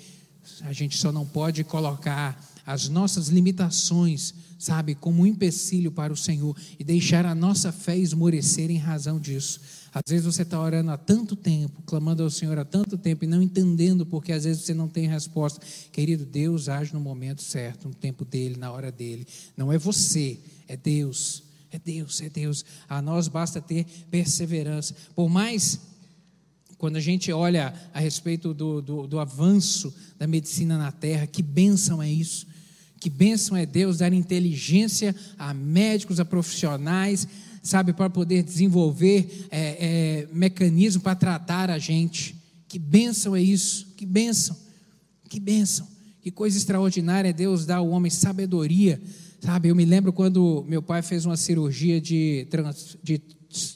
A gente só não pode colocar as nossas limitações, sabe, como um empecilho para o Senhor e deixar a nossa fé esmorecer em razão disso. Às vezes você está orando há tanto tempo, clamando ao Senhor há tanto tempo e não entendendo porque às vezes você não tem resposta. Querido, Deus age no momento certo, no tempo dele, na hora dele. Não é você, é Deus. É Deus, é Deus. A nós basta ter perseverança. Por mais quando a gente olha a respeito do, do, do, avanço da medicina na terra, que bênção é isso. Que bênção é Deus dar inteligência a médicos, a profissionais, sabe, para poder desenvolver é, é, mecanismo para tratar a gente. Que bênção é isso, que bênção, que bênção. Que coisa extraordinária é Deus dar ao homem sabedoria. Sabe, eu me lembro quando meu pai fez uma cirurgia de, de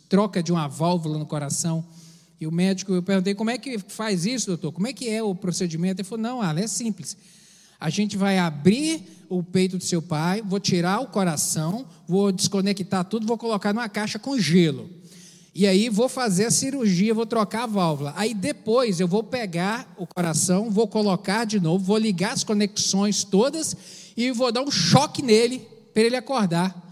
troca de uma válvula no coração. E o médico, eu perguntei, como é que faz isso, doutor? Como é que é o procedimento? Ele falou, não, Ale, é simples. A gente vai abrir o peito do seu pai, vou tirar o coração, vou desconectar tudo, vou colocar numa caixa com gelo. E aí vou fazer a cirurgia, vou trocar a válvula. Aí depois eu vou pegar o coração, vou colocar de novo, vou ligar as conexões todas e vou dar um choque nele para ele acordar.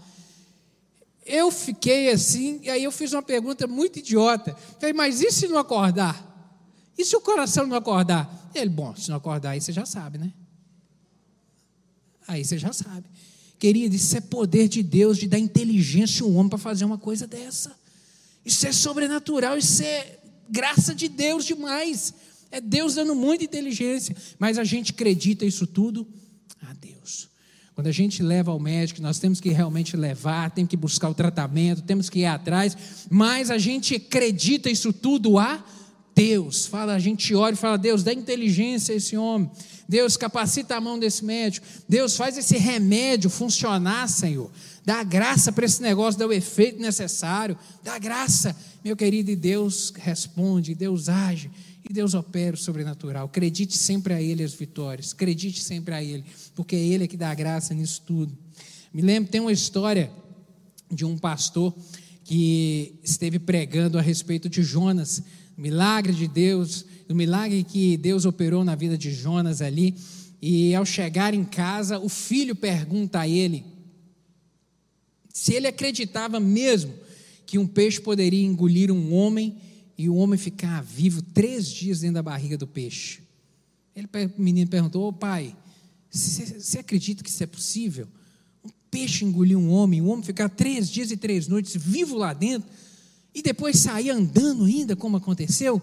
Eu fiquei assim, e aí eu fiz uma pergunta muito idiota. Falei, mas e se não acordar? E se o coração não acordar? Ele, bom, se não acordar, aí você já sabe, né? Aí você já sabe. Querido, isso é poder de Deus de dar inteligência ao homem para fazer uma coisa dessa. Isso é sobrenatural, isso é graça de Deus demais. É Deus dando muita inteligência. Mas a gente acredita isso tudo a Deus. Quando a gente leva ao médico, nós temos que realmente levar, temos que buscar o tratamento, temos que ir atrás, mas a gente acredita isso tudo a Deus. Fala, a gente ora e fala: Deus, dá inteligência a esse homem. Deus, capacita a mão desse médico. Deus, faz esse remédio funcionar, Senhor. Dá graça para esse negócio dar o efeito necessário. Dá graça, meu querido. E Deus responde, Deus age. E Deus opera o sobrenatural. Acredite sempre a Ele as vitórias. Acredite sempre a Ele, porque é Ele que dá graça nisso tudo. Me lembro, tem uma história de um pastor que esteve pregando a respeito de Jonas, milagre de Deus do milagre que Deus operou na vida de Jonas ali. E ao chegar em casa, o filho pergunta a ele se ele acreditava mesmo que um peixe poderia engolir um homem e o homem ficar vivo três dias dentro da barriga do peixe. Ele, o menino perguntou: Ô pai, você acredita que isso é possível? Um peixe engolir um homem, um homem ficar três dias e três noites vivo lá dentro e depois sair andando ainda, como aconteceu?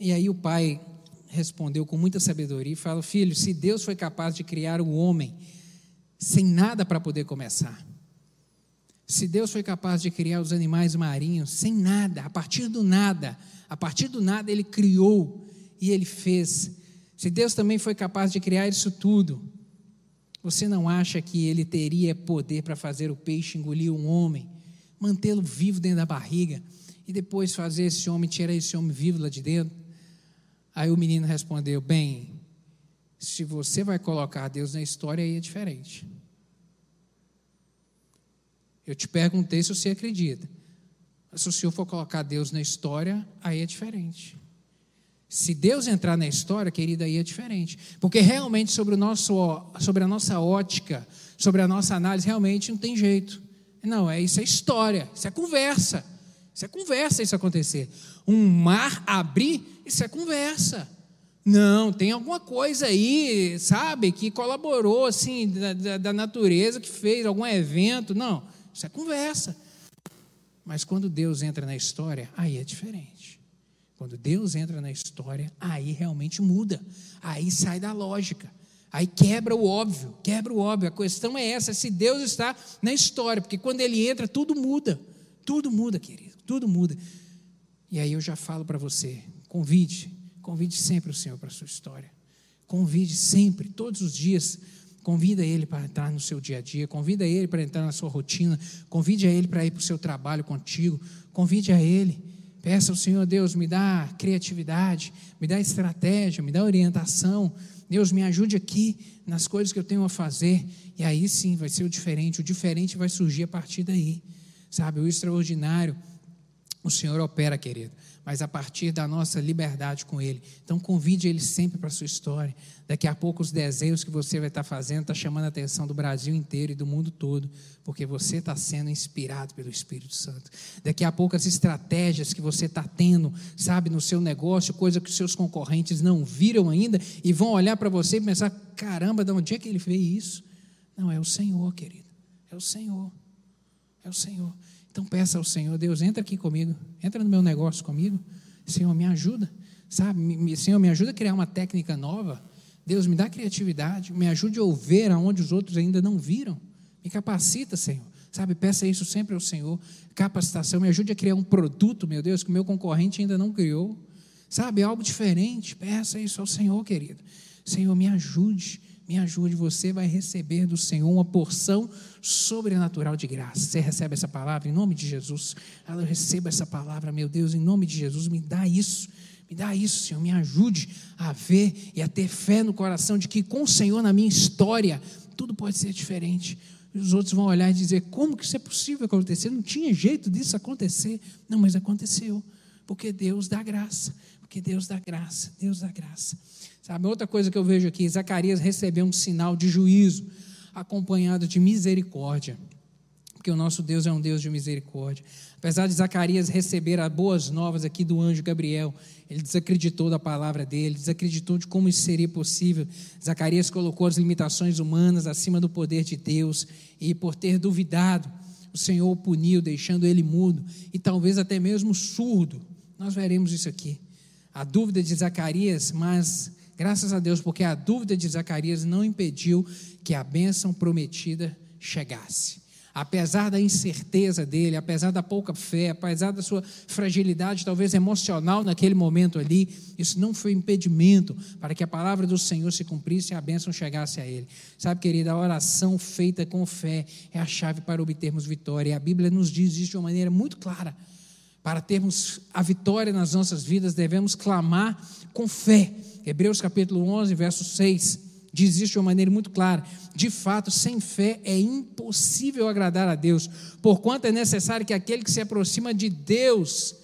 E aí o pai respondeu com muita sabedoria e falou: Filho, se Deus foi capaz de criar o homem sem nada para poder começar, se Deus foi capaz de criar os animais marinhos sem nada, a partir do nada, a partir do nada ele criou e ele fez. Se Deus também foi capaz de criar isso tudo, você não acha que ele teria poder para fazer o peixe engolir um homem, mantê-lo vivo dentro da barriga e depois fazer esse homem, tirar esse homem vivo lá de dentro? Aí o menino respondeu: Bem, se você vai colocar Deus na história, aí é diferente. Eu te perguntei se você acredita. Se o senhor for colocar Deus na história, aí é diferente. Se Deus entrar na história, querida, aí é diferente. Porque realmente sobre, o nosso, sobre a nossa ótica, sobre a nossa análise, realmente não tem jeito. Não, é isso é história, isso é conversa. Isso é conversa isso acontecer. Um mar abrir, isso é conversa. Não, tem alguma coisa aí, sabe, que colaborou assim da, da, natureza, que fez algum evento. Não, isso é conversa. Mas quando Deus entra na história, aí é diferente. Quando Deus entra na história, aí realmente muda. Aí sai da lógica. Aí quebra o óbvio, quebra o óbvio. A questão é essa: se Deus está na história, porque quando Ele entra, tudo muda. Tudo muda, querido, tudo muda. E aí eu já falo para você: convide, convide sempre o Senhor para a sua história. Convide sempre, todos os dias. Convida Ele para entrar no seu dia a dia, convida Ele para entrar na sua rotina, convide a Ele para ir para o seu trabalho contigo, convide a Ele. Peça ao Senhor, Deus, me dá criatividade, me dá estratégia, me dá orientação. Deus, me ajude aqui nas coisas que eu tenho a fazer. E aí sim vai ser o diferente. O diferente vai surgir a partir daí. Sabe, o extraordinário, o Senhor opera, querido mas a partir da nossa liberdade com Ele. Então convide Ele sempre para a sua história. Daqui a pouco os desenhos que você vai estar fazendo está chamando a atenção do Brasil inteiro e do mundo todo, porque você está sendo inspirado pelo Espírito Santo. Daqui a pouco as estratégias que você está tendo, sabe, no seu negócio, coisa que os seus concorrentes não viram ainda e vão olhar para você e pensar: caramba, de onde é que ele fez isso? Não, é o Senhor, querido. É o Senhor. É o Senhor. Então peça ao Senhor, Deus, entra aqui comigo, entra no meu negócio comigo. Senhor, me ajuda, sabe? Senhor, me ajuda a criar uma técnica nova. Deus, me dá criatividade, me ajude a ouvir aonde os outros ainda não viram. Me capacita, Senhor. Sabe, peça isso sempre ao Senhor. Capacitação, me ajude a criar um produto, meu Deus, que o meu concorrente ainda não criou. Sabe, algo diferente. Peça isso ao Senhor, querido. Senhor, me ajude me ajude, você vai receber do Senhor uma porção sobrenatural de graça. Você recebe essa palavra em nome de Jesus? Eu recebo essa palavra, meu Deus, em nome de Jesus, me dá isso. Me dá isso, Senhor, me ajude a ver e a ter fé no coração de que com o Senhor na minha história tudo pode ser diferente. E os outros vão olhar e dizer: como que isso é possível acontecer? Não tinha jeito disso acontecer. Não, mas aconteceu. Porque Deus dá graça. Porque Deus dá graça. Deus dá graça. Sabe, outra coisa que eu vejo aqui, Zacarias recebeu um sinal de juízo acompanhado de misericórdia. Porque o nosso Deus é um Deus de misericórdia. Apesar de Zacarias receber as boas novas aqui do anjo Gabriel, ele desacreditou da palavra dele, desacreditou de como isso seria possível. Zacarias colocou as limitações humanas acima do poder de Deus e, por ter duvidado, o Senhor o puniu, deixando ele mudo e talvez até mesmo surdo. Nós veremos isso aqui. A dúvida de Zacarias, mas Graças a Deus, porque a dúvida de Zacarias não impediu que a bênção prometida chegasse. Apesar da incerteza dele, apesar da pouca fé, apesar da sua fragilidade, talvez emocional naquele momento ali, isso não foi impedimento para que a palavra do Senhor se cumprisse e a bênção chegasse a ele. Sabe, querida, a oração feita com fé é a chave para obtermos vitória. E a Bíblia nos diz isso de uma maneira muito clara. Para termos a vitória nas nossas vidas, devemos clamar com fé Hebreus capítulo 11, verso 6, diz isso de uma maneira muito clara. De fato, sem fé é impossível agradar a Deus, porquanto é necessário que aquele que se aproxima de Deus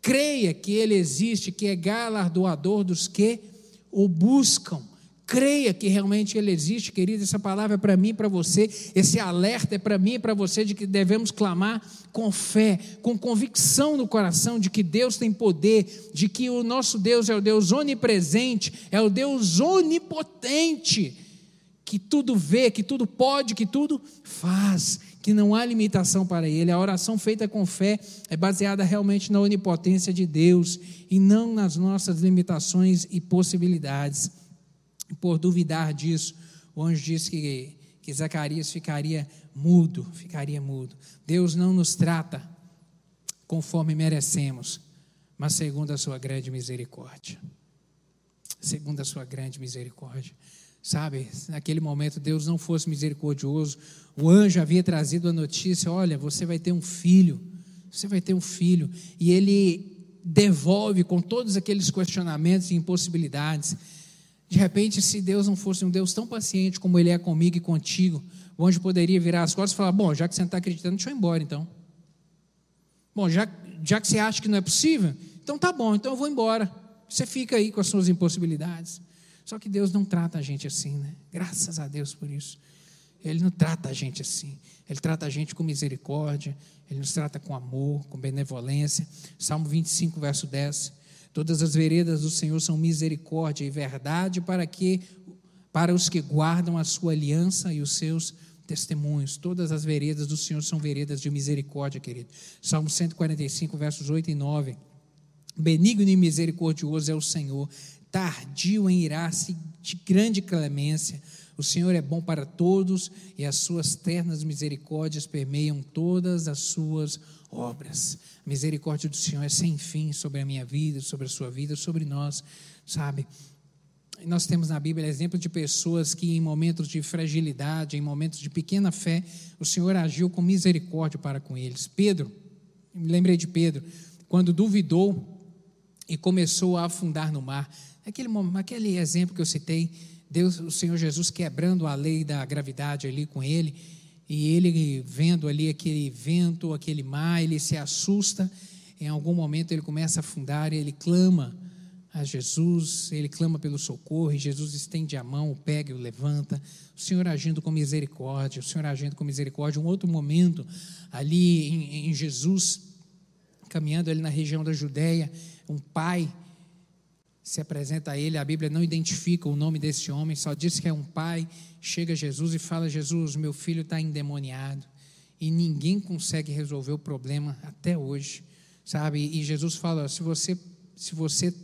creia que Ele existe, que é galardoador dos que o buscam. Creia que realmente Ele existe, querido. Essa palavra é para mim e para você. Esse alerta é para mim e para você de que devemos clamar com fé, com convicção no coração de que Deus tem poder, de que o nosso Deus é o Deus onipresente, é o Deus onipotente, que tudo vê, que tudo pode, que tudo faz, que não há limitação para Ele. A oração feita com fé é baseada realmente na onipotência de Deus e não nas nossas limitações e possibilidades. Por duvidar disso, o anjo disse que, que Zacarias ficaria mudo, ficaria mudo. Deus não nos trata conforme merecemos, mas segundo a sua grande misericórdia. Segundo a sua grande misericórdia. Sabe, naquele momento Deus não fosse misericordioso, o anjo havia trazido a notícia: olha, você vai ter um filho, você vai ter um filho, e ele devolve com todos aqueles questionamentos e impossibilidades. De repente, se Deus não fosse um Deus tão paciente como Ele é comigo e contigo, O anjo poderia virar as costas e falar: Bom, já que você não está acreditando, deixa eu ir embora então. Bom, já, já que você acha que não é possível, então tá bom, então eu vou embora. Você fica aí com as suas impossibilidades. Só que Deus não trata a gente assim, né? Graças a Deus por isso. Ele não trata a gente assim. Ele trata a gente com misericórdia, ele nos trata com amor, com benevolência. Salmo 25, verso 10. Todas as veredas do Senhor são misericórdia e verdade para que para os que guardam a sua aliança e os seus testemunhos. Todas as veredas do Senhor são veredas de misericórdia, querido. Salmo 145, versos 8 e 9. Benigno e misericordioso é o Senhor, tardio em irar-se de grande clemência. O Senhor é bom para todos e as suas ternas misericórdias permeiam todas as suas obras. A misericórdia do Senhor é sem fim sobre a minha vida, sobre a sua vida, sobre nós, sabe? Nós temos na Bíblia exemplo de pessoas que, em momentos de fragilidade, em momentos de pequena fé, o Senhor agiu com misericórdia para com eles. Pedro, me lembrei de Pedro, quando duvidou e começou a afundar no mar. Aquele, aquele exemplo que eu citei, Deus, o Senhor Jesus quebrando a lei da gravidade ali com ele, e ele vendo ali aquele vento, aquele mar, ele se assusta, em algum momento ele começa a afundar e ele clama a Jesus, ele clama pelo socorro, e Jesus estende a mão, o pega e o levanta, o Senhor agindo com misericórdia, o Senhor agindo com misericórdia. Um outro momento, ali em, em Jesus, caminhando ali na região da Judéia, um pai se apresenta a ele, a Bíblia não identifica o nome desse homem, só diz que é um pai. Chega Jesus e fala: Jesus, meu filho está endemoniado. E ninguém consegue resolver o problema até hoje, sabe? E Jesus fala: se você, se você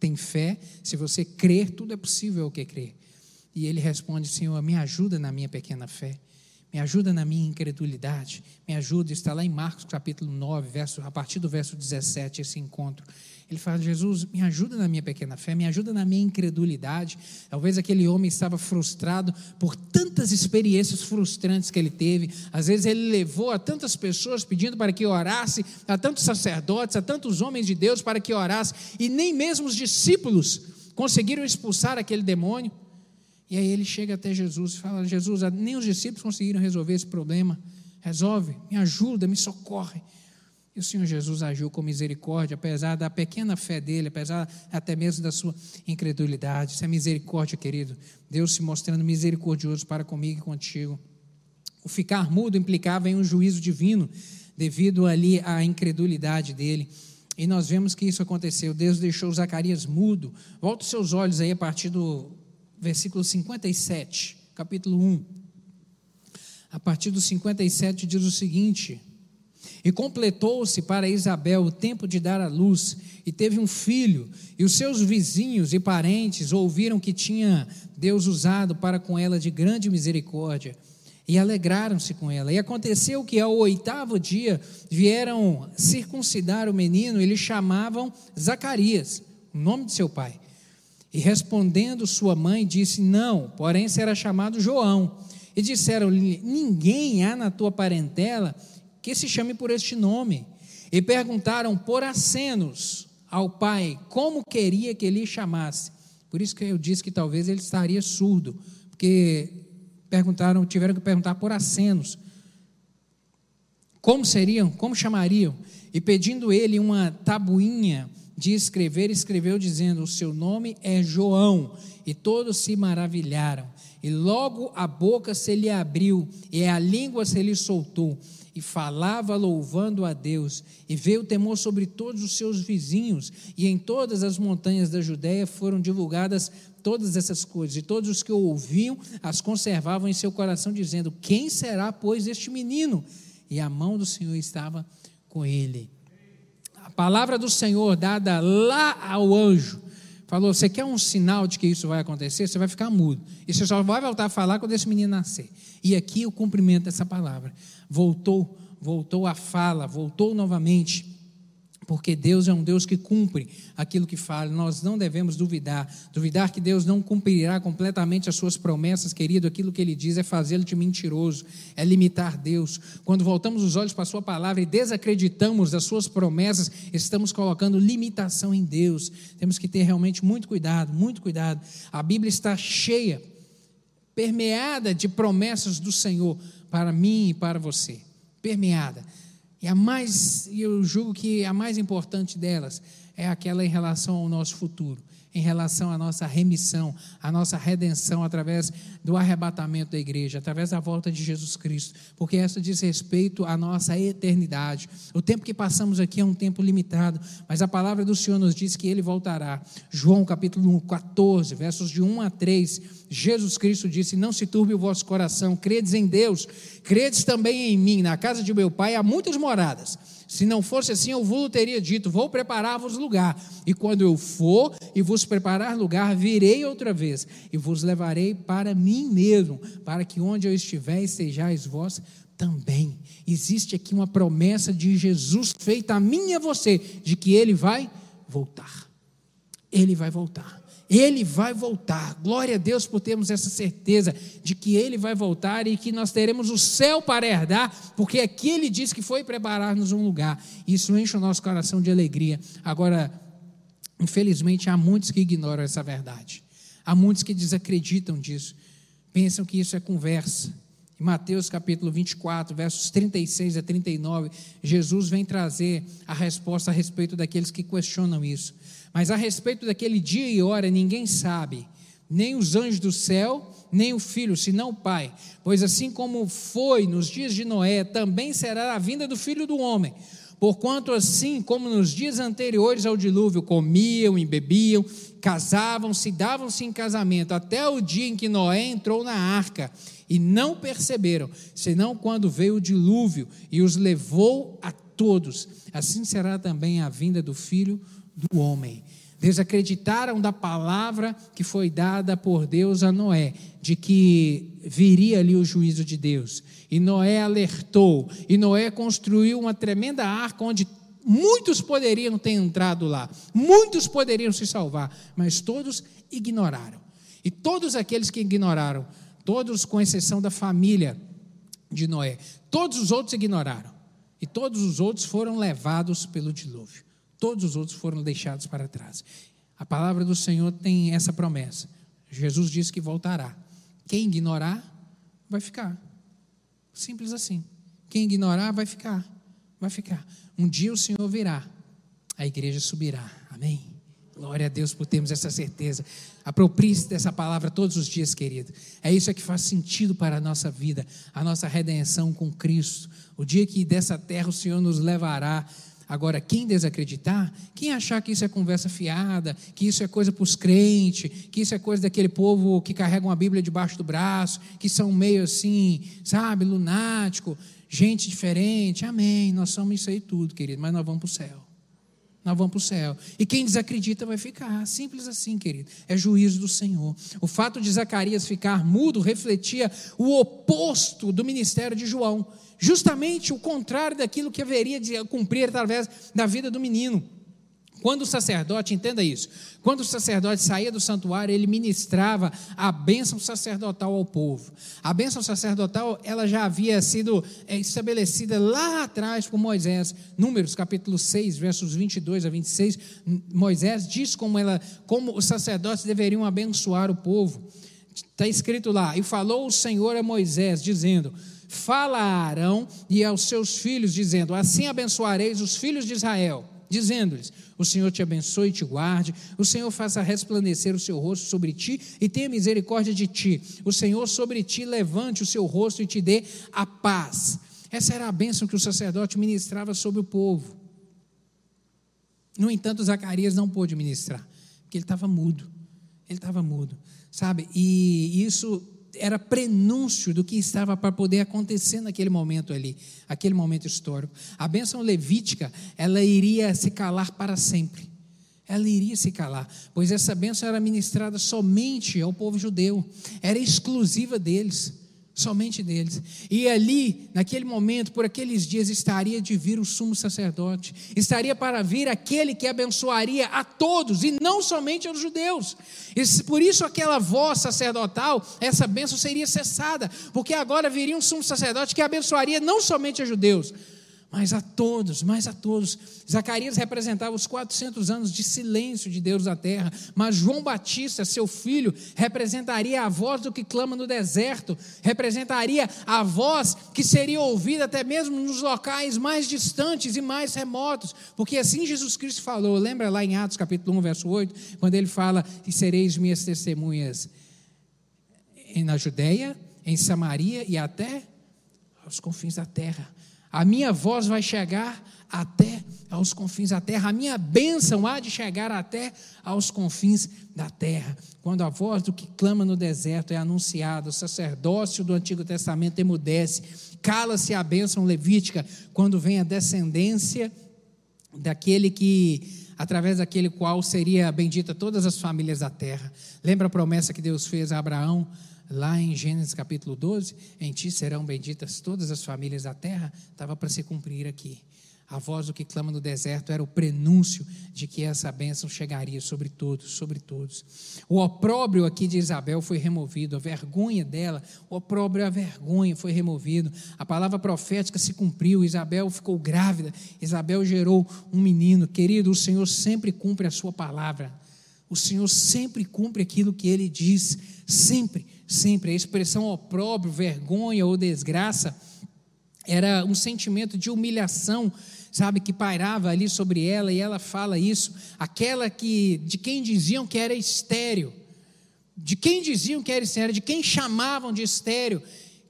tem fé, se você crer, tudo é possível o que crer. E ele responde: Senhor, me ajuda na minha pequena fé. Me ajuda na minha incredulidade, me ajuda, está lá em Marcos capítulo 9, verso, a partir do verso 17, esse encontro. Ele fala: Jesus, me ajuda na minha pequena fé, me ajuda na minha incredulidade. Talvez aquele homem estava frustrado por tantas experiências frustrantes que ele teve. Às vezes ele levou a tantas pessoas pedindo para que orasse, a tantos sacerdotes, a tantos homens de Deus para que orasse, e nem mesmo os discípulos conseguiram expulsar aquele demônio. E aí ele chega até Jesus e fala: Jesus, nem os discípulos conseguiram resolver esse problema. Resolve, me ajuda, me socorre. E o Senhor Jesus agiu com misericórdia, apesar da pequena fé dele, apesar até mesmo da sua incredulidade. Isso é misericórdia, querido. Deus se mostrando misericordioso para comigo e contigo. O ficar mudo implicava em um juízo divino, devido ali à incredulidade dele. E nós vemos que isso aconteceu. Deus deixou Zacarias mudo. Volta os seus olhos aí a partir do versículo 57, capítulo 1. A partir do 57 diz o seguinte: E completou-se para Isabel o tempo de dar à luz, e teve um filho, e os seus vizinhos e parentes ouviram que tinha Deus usado para com ela de grande misericórdia, e alegraram-se com ela. E aconteceu que ao oitavo dia vieram circuncidar o menino, e lhe chamavam Zacarias, o nome de seu pai. E respondendo sua mãe, disse: Não, porém será chamado João. E disseram-lhe: Ninguém há na tua parentela que se chame por este nome. E perguntaram por acenos ao pai como queria que ele chamasse. Por isso que eu disse que talvez ele estaria surdo, porque perguntaram, tiveram que perguntar por acenos. Como seriam? Como chamariam? E pedindo ele uma tabuinha de escrever, escreveu dizendo: O seu nome é João. E todos se maravilharam. E logo a boca se lhe abriu, e a língua se lhe soltou, e falava louvando a Deus. E veio temor sobre todos os seus vizinhos, e em todas as montanhas da Judéia foram divulgadas todas essas coisas. E todos os que o ouviam as conservavam em seu coração, dizendo: Quem será, pois, este menino? E a mão do Senhor estava com ele palavra do Senhor dada lá ao anjo, falou: Você quer um sinal de que isso vai acontecer? Você vai ficar mudo. E você só vai voltar a falar quando esse menino nascer. E aqui o cumprimento dessa palavra. Voltou, voltou a fala, voltou novamente porque Deus é um Deus que cumpre aquilo que fala. Nós não devemos duvidar. Duvidar que Deus não cumprirá completamente as suas promessas, querido, aquilo que ele diz é fazê-lo de mentiroso, é limitar Deus. Quando voltamos os olhos para a sua palavra e desacreditamos das suas promessas, estamos colocando limitação em Deus. Temos que ter realmente muito cuidado, muito cuidado. A Bíblia está cheia permeada de promessas do Senhor para mim e para você. Permeada. E a mais, eu julgo que a mais importante delas é aquela em relação ao nosso futuro em relação à nossa remissão, à nossa redenção através do arrebatamento da igreja, através da volta de Jesus Cristo, porque essa diz respeito à nossa eternidade. O tempo que passamos aqui é um tempo limitado, mas a palavra do Senhor nos diz que ele voltará. João capítulo 14, versos de 1 a 3, Jesus Cristo disse: Não se turbe o vosso coração, credes em Deus, credes também em mim. Na casa de meu pai há muitas moradas. Se não fosse assim, eu vos teria dito: Vou preparar-vos lugar. E quando eu for e vos preparar lugar, virei outra vez e vos levarei para mim mesmo, para que onde eu estiver estejais vós também. Existe aqui uma promessa de Jesus feita a mim e a você, de que ele vai voltar. Ele vai voltar. Ele vai voltar. Glória a Deus por termos essa certeza de que Ele vai voltar e que nós teremos o céu para herdar, porque aqui Ele diz que foi preparar-nos um lugar. Isso enche o nosso coração de alegria. Agora, infelizmente, há muitos que ignoram essa verdade. Há muitos que desacreditam disso. Pensam que isso é conversa. Em Mateus capítulo 24, versos 36 a 39, Jesus vem trazer a resposta a respeito daqueles que questionam isso. Mas a respeito daquele dia e hora ninguém sabe, nem os anjos do céu, nem o filho, senão o Pai. Pois assim como foi nos dias de Noé, também será a vinda do filho do homem. Porquanto, assim como nos dias anteriores ao dilúvio, comiam e bebiam, casavam-se, davam-se em casamento, até o dia em que Noé entrou na arca, e não perceberam, senão quando veio o dilúvio e os levou a todos. Assim será também a vinda do filho do homem. Desacreditaram da palavra que foi dada por Deus a Noé, de que viria ali o juízo de Deus. E Noé alertou, e Noé construiu uma tremenda arca onde muitos poderiam ter entrado lá, muitos poderiam se salvar, mas todos ignoraram. E todos aqueles que ignoraram, todos com exceção da família de Noé, todos os outros ignoraram. E todos os outros foram levados pelo dilúvio. Todos os outros foram deixados para trás. A palavra do Senhor tem essa promessa. Jesus disse que voltará. Quem ignorar, vai ficar. Simples assim. Quem ignorar, vai ficar. Vai ficar. Um dia o Senhor virá, a igreja subirá. Amém? Glória a Deus por termos essa certeza. Aproprie-se dessa palavra todos os dias, querido. É isso que faz sentido para a nossa vida, a nossa redenção com Cristo. O dia que dessa terra o Senhor nos levará Agora, quem desacreditar, quem achar que isso é conversa fiada, que isso é coisa para os crentes, que isso é coisa daquele povo que carrega uma Bíblia debaixo do braço, que são meio assim, sabe, lunático, gente diferente, amém, nós somos isso aí tudo, querido, mas nós vamos para o céu. Nós vamos para o céu. E quem desacredita vai ficar. Simples assim, querido. É juízo do Senhor. O fato de Zacarias ficar mudo refletia o oposto do ministério de João justamente o contrário daquilo que haveria de cumprir através da vida do menino. Quando o sacerdote, entenda isso, quando o sacerdote saía do santuário, ele ministrava a bênção sacerdotal ao povo. A bênção sacerdotal, ela já havia sido é, estabelecida lá atrás por Moisés. Números, capítulo 6, versos 22 a 26, Moisés diz como, ela, como os sacerdotes deveriam abençoar o povo. Está escrito lá, e falou o Senhor a Moisés, dizendo, fala a Arão e aos seus filhos, dizendo: Assim abençoareis os filhos de Israel, dizendo-lhes: O Senhor te abençoe e te guarde, o Senhor faça resplandecer o seu rosto sobre ti e tenha misericórdia de ti, o Senhor sobre ti levante o seu rosto e te dê a paz. Essa era a bênção que o sacerdote ministrava sobre o povo. No entanto, Zacarias não pôde ministrar, porque ele estava mudo. Ele estava mudo, sabe? E isso era prenúncio do que estava para poder acontecer naquele momento ali, aquele momento histórico. A bênção levítica, ela iria se calar para sempre. Ela iria se calar, pois essa bênção era ministrada somente ao povo judeu, era exclusiva deles somente deles. E ali, naquele momento, por aqueles dias, estaria de vir o sumo sacerdote, estaria para vir aquele que abençoaria a todos e não somente aos judeus. E por isso, aquela voz sacerdotal, essa bênção seria cessada, porque agora viria um sumo sacerdote que abençoaria não somente a judeus, mas a todos, mas a todos. Zacarias representava os 400 anos de silêncio de Deus na terra, mas João Batista, seu filho, representaria a voz do que clama no deserto, representaria a voz que seria ouvida até mesmo nos locais mais distantes e mais remotos, porque assim Jesus Cristo falou, lembra lá em Atos capítulo 1, verso 8, quando ele fala que sereis minhas testemunhas na Judéia, em Samaria e até aos confins da terra. A minha voz vai chegar até aos confins da terra, a minha bênção há de chegar até aos confins da terra. Quando a voz do que clama no deserto é anunciada, o sacerdócio do Antigo Testamento emudece, cala-se a bênção levítica quando vem a descendência daquele que, através daquele qual seria bendita todas as famílias da terra. Lembra a promessa que Deus fez a Abraão? Lá em Gênesis capítulo 12, em ti serão benditas todas as famílias da terra, estava para se cumprir aqui. A voz do que clama no deserto era o prenúncio de que essa bênção chegaria sobre todos, sobre todos. O opróbrio aqui de Isabel foi removido, a vergonha dela, o opróbrio, a vergonha foi removido. A palavra profética se cumpriu, Isabel ficou grávida, Isabel gerou um menino. Querido, o Senhor sempre cumpre a sua palavra. O Senhor sempre cumpre aquilo que ele diz, sempre, sempre. A expressão opróbrio, vergonha ou desgraça era um sentimento de humilhação, sabe, que pairava ali sobre ela, e ela fala isso, aquela que de quem diziam que era estéreo, de quem diziam que era estéreo, de quem chamavam de estéreo,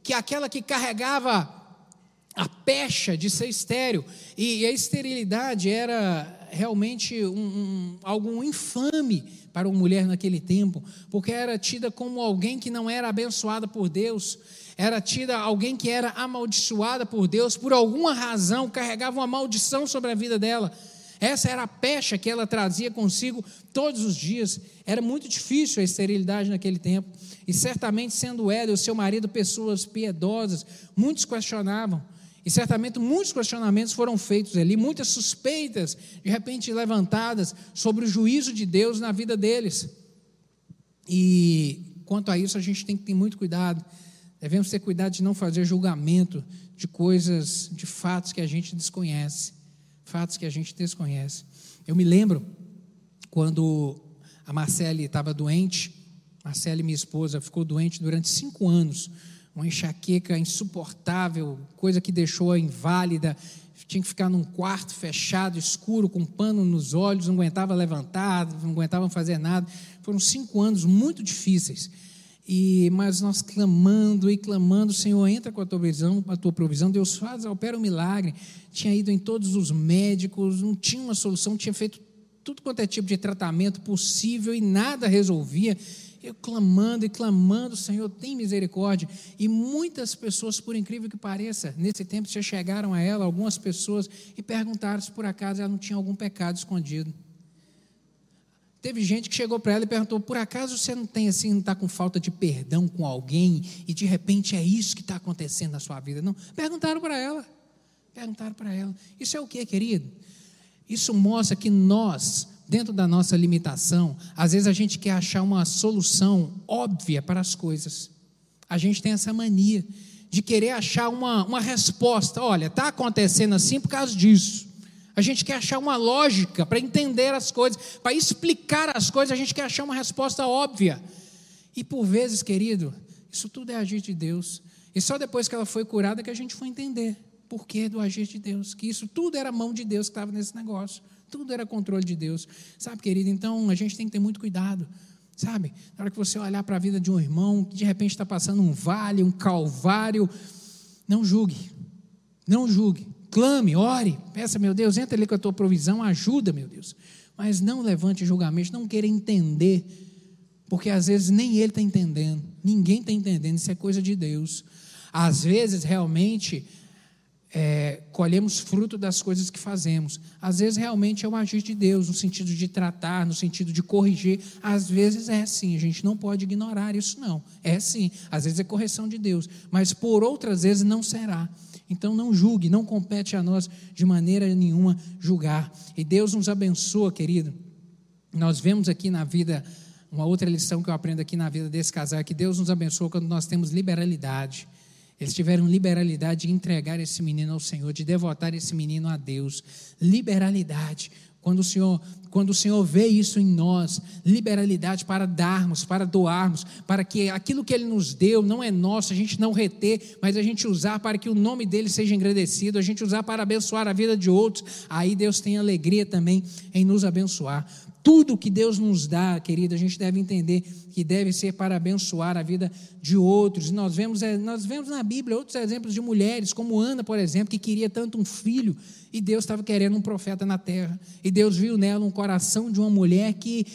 que aquela que carregava a pecha de ser estéreo, e a esterilidade era realmente um, um, algo infame para uma mulher naquele tempo, porque era tida como alguém que não era abençoada por Deus, era tida alguém que era amaldiçoada por Deus, por alguma razão carregava uma maldição sobre a vida dela. Essa era a pecha que ela trazia consigo todos os dias. Era muito difícil a esterilidade naquele tempo. E certamente, sendo ela e o seu marido pessoas piedosas, muitos questionavam. E certamente muitos questionamentos foram feitos ali, muitas suspeitas de repente levantadas sobre o juízo de Deus na vida deles. E quanto a isso, a gente tem que ter muito cuidado. Devemos ter cuidado de não fazer julgamento de coisas, de fatos que a gente desconhece. Fatos que a gente desconhece. Eu me lembro quando a Marcele estava doente, Marcele, minha esposa, ficou doente durante cinco anos uma enxaqueca insuportável, coisa que deixou-a inválida, tinha que ficar num quarto fechado, escuro, com um pano nos olhos, não aguentava levantar, não aguentava fazer nada. Foram cinco anos muito difíceis. E, mas nós clamando e clamando, Senhor, entra com a tua provisão, a tua provisão, Deus faz, opera um milagre. Tinha ido em todos os médicos, não tinha uma solução, tinha feito tudo quanto é tipo de tratamento possível e nada resolvia. Eu clamando e clamando, Senhor, tem misericórdia. E muitas pessoas, por incrível que pareça, nesse tempo já chegaram a ela, algumas pessoas, e perguntaram se por acaso ela não tinha algum pecado escondido. Teve gente que chegou para ela e perguntou: por acaso você não tem assim, não está com falta de perdão com alguém e de repente é isso que está acontecendo na sua vida? Não. Perguntaram para ela. Perguntaram para ela. Isso é o que, querido? Isso mostra que nós dentro da nossa limitação, às vezes a gente quer achar uma solução óbvia para as coisas. A gente tem essa mania de querer achar uma, uma resposta. Olha, está acontecendo assim por causa disso. A gente quer achar uma lógica para entender as coisas, para explicar as coisas, a gente quer achar uma resposta óbvia. E por vezes, querido, isso tudo é agir de Deus. E só depois que ela foi curada que a gente foi entender porquê do agir de Deus, que isso tudo era mão de Deus que estava nesse negócio. Tudo era controle de Deus. Sabe, querido? Então a gente tem que ter muito cuidado. Sabe? Na hora que você olhar para a vida de um irmão que de repente está passando um vale, um calvário, não julgue. Não julgue. Clame, ore, peça, meu Deus, entra ali com a tua provisão, ajuda, meu Deus. Mas não levante julgamento, não queira entender, porque às vezes nem ele está entendendo, ninguém está entendendo, isso é coisa de Deus. Às vezes, realmente, é, colhemos fruto das coisas que fazemos. Às vezes, realmente, é o agir de Deus, no sentido de tratar, no sentido de corrigir. Às vezes é sim, a gente não pode ignorar isso, não. É sim, às vezes é correção de Deus, mas por outras vezes não será. Então, não julgue, não compete a nós de maneira nenhuma julgar. E Deus nos abençoa, querido. Nós vemos aqui na vida, uma outra lição que eu aprendo aqui na vida desse casal, é que Deus nos abençoa quando nós temos liberalidade Eles tiveram liberalidade de entregar esse menino ao Senhor, de devotar esse menino a Deus. Liberalidade. Quando o Senhor, quando o Senhor vê isso em nós, liberalidade para darmos, para doarmos, para que aquilo que Ele nos deu não é nosso, a gente não reter, mas a gente usar para que o nome dele seja engrandecido, a gente usar para abençoar a vida de outros. Aí Deus tem alegria também em nos abençoar. Tudo que Deus nos dá, querido, a gente deve entender que deve ser para abençoar a vida de outros. Nós vemos, é, nós vemos na Bíblia outros exemplos de mulheres, como Ana, por exemplo, que queria tanto um filho, e Deus estava querendo um profeta na terra. E Deus viu nela um coração de uma mulher que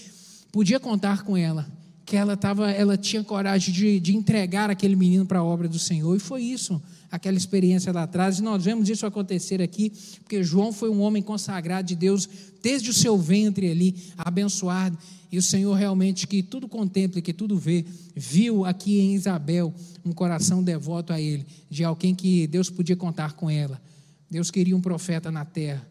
podia contar com ela, que ela, tava, ela tinha coragem de, de entregar aquele menino para a obra do Senhor, e foi isso aquela experiência lá atrás, e nós vemos isso acontecer aqui, porque João foi um homem consagrado de Deus desde o seu ventre ali, abençoado, e o Senhor realmente que tudo contempla, que tudo vê, viu aqui em Isabel um coração devoto a ele, de alguém que Deus podia contar com ela. Deus queria um profeta na terra.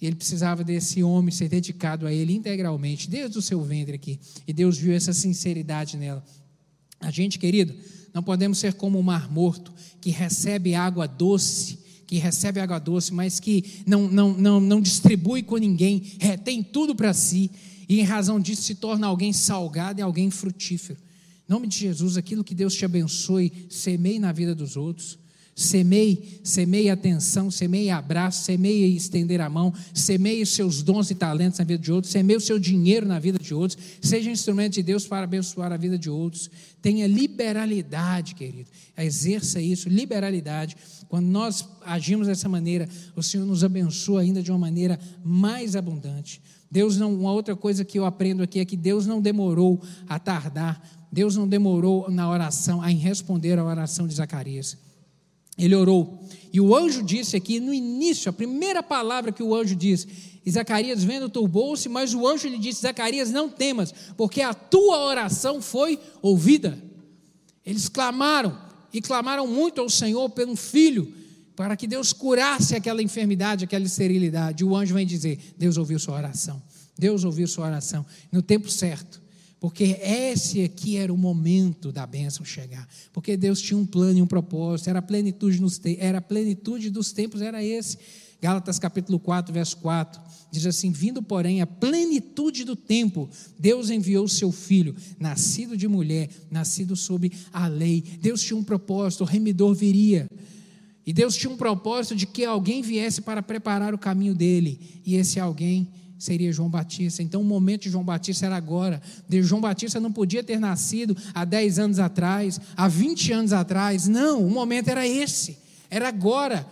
E ele precisava desse homem ser dedicado a ele integralmente, desde o seu ventre aqui. E Deus viu essa sinceridade nela. A gente, querido, não podemos ser como o mar morto, que recebe água doce, que recebe água doce, mas que não, não, não, não distribui com ninguém, retém tudo para si, e em razão disso se torna alguém salgado e alguém frutífero. Em nome de Jesus, aquilo que Deus te abençoe, semeie na vida dos outros. Semeie, semeie atenção, semeie abraço, semeie estender a mão, semeie seus dons e talentos na vida de outros, semeie o seu dinheiro na vida de outros, seja instrumento de Deus para abençoar a vida de outros. Tenha liberalidade, querido. Exerça isso, liberalidade. Quando nós agimos dessa maneira, o Senhor nos abençoa ainda de uma maneira mais abundante. Deus não, uma outra coisa que eu aprendo aqui é que Deus não demorou a tardar, Deus não demorou na oração, a em responder à oração de Zacarias. Ele orou. E o anjo disse aqui no início, a primeira palavra que o anjo diz, Zacarias vendo turbou-se, mas o anjo lhe disse: Zacarias, não temas, porque a tua oração foi ouvida. Eles clamaram, e clamaram muito ao Senhor pelo filho, para que Deus curasse aquela enfermidade, aquela esterilidade. E o anjo vem dizer: Deus ouviu sua oração. Deus ouviu sua oração no tempo certo porque esse aqui era o momento da bênção chegar, porque Deus tinha um plano e um propósito, era a plenitude, nos era a plenitude dos tempos, era esse. Gálatas capítulo 4, verso 4, diz assim: Vindo, porém, a plenitude do tempo, Deus enviou o seu filho, nascido de mulher, nascido sob a lei. Deus tinha um propósito, o remidor viria. E Deus tinha um propósito de que alguém viesse para preparar o caminho dele, e esse alguém seria João Batista. Então o momento de João Batista era agora. De João Batista não podia ter nascido há 10 anos atrás, há 20 anos atrás. Não, o momento era esse. Era agora.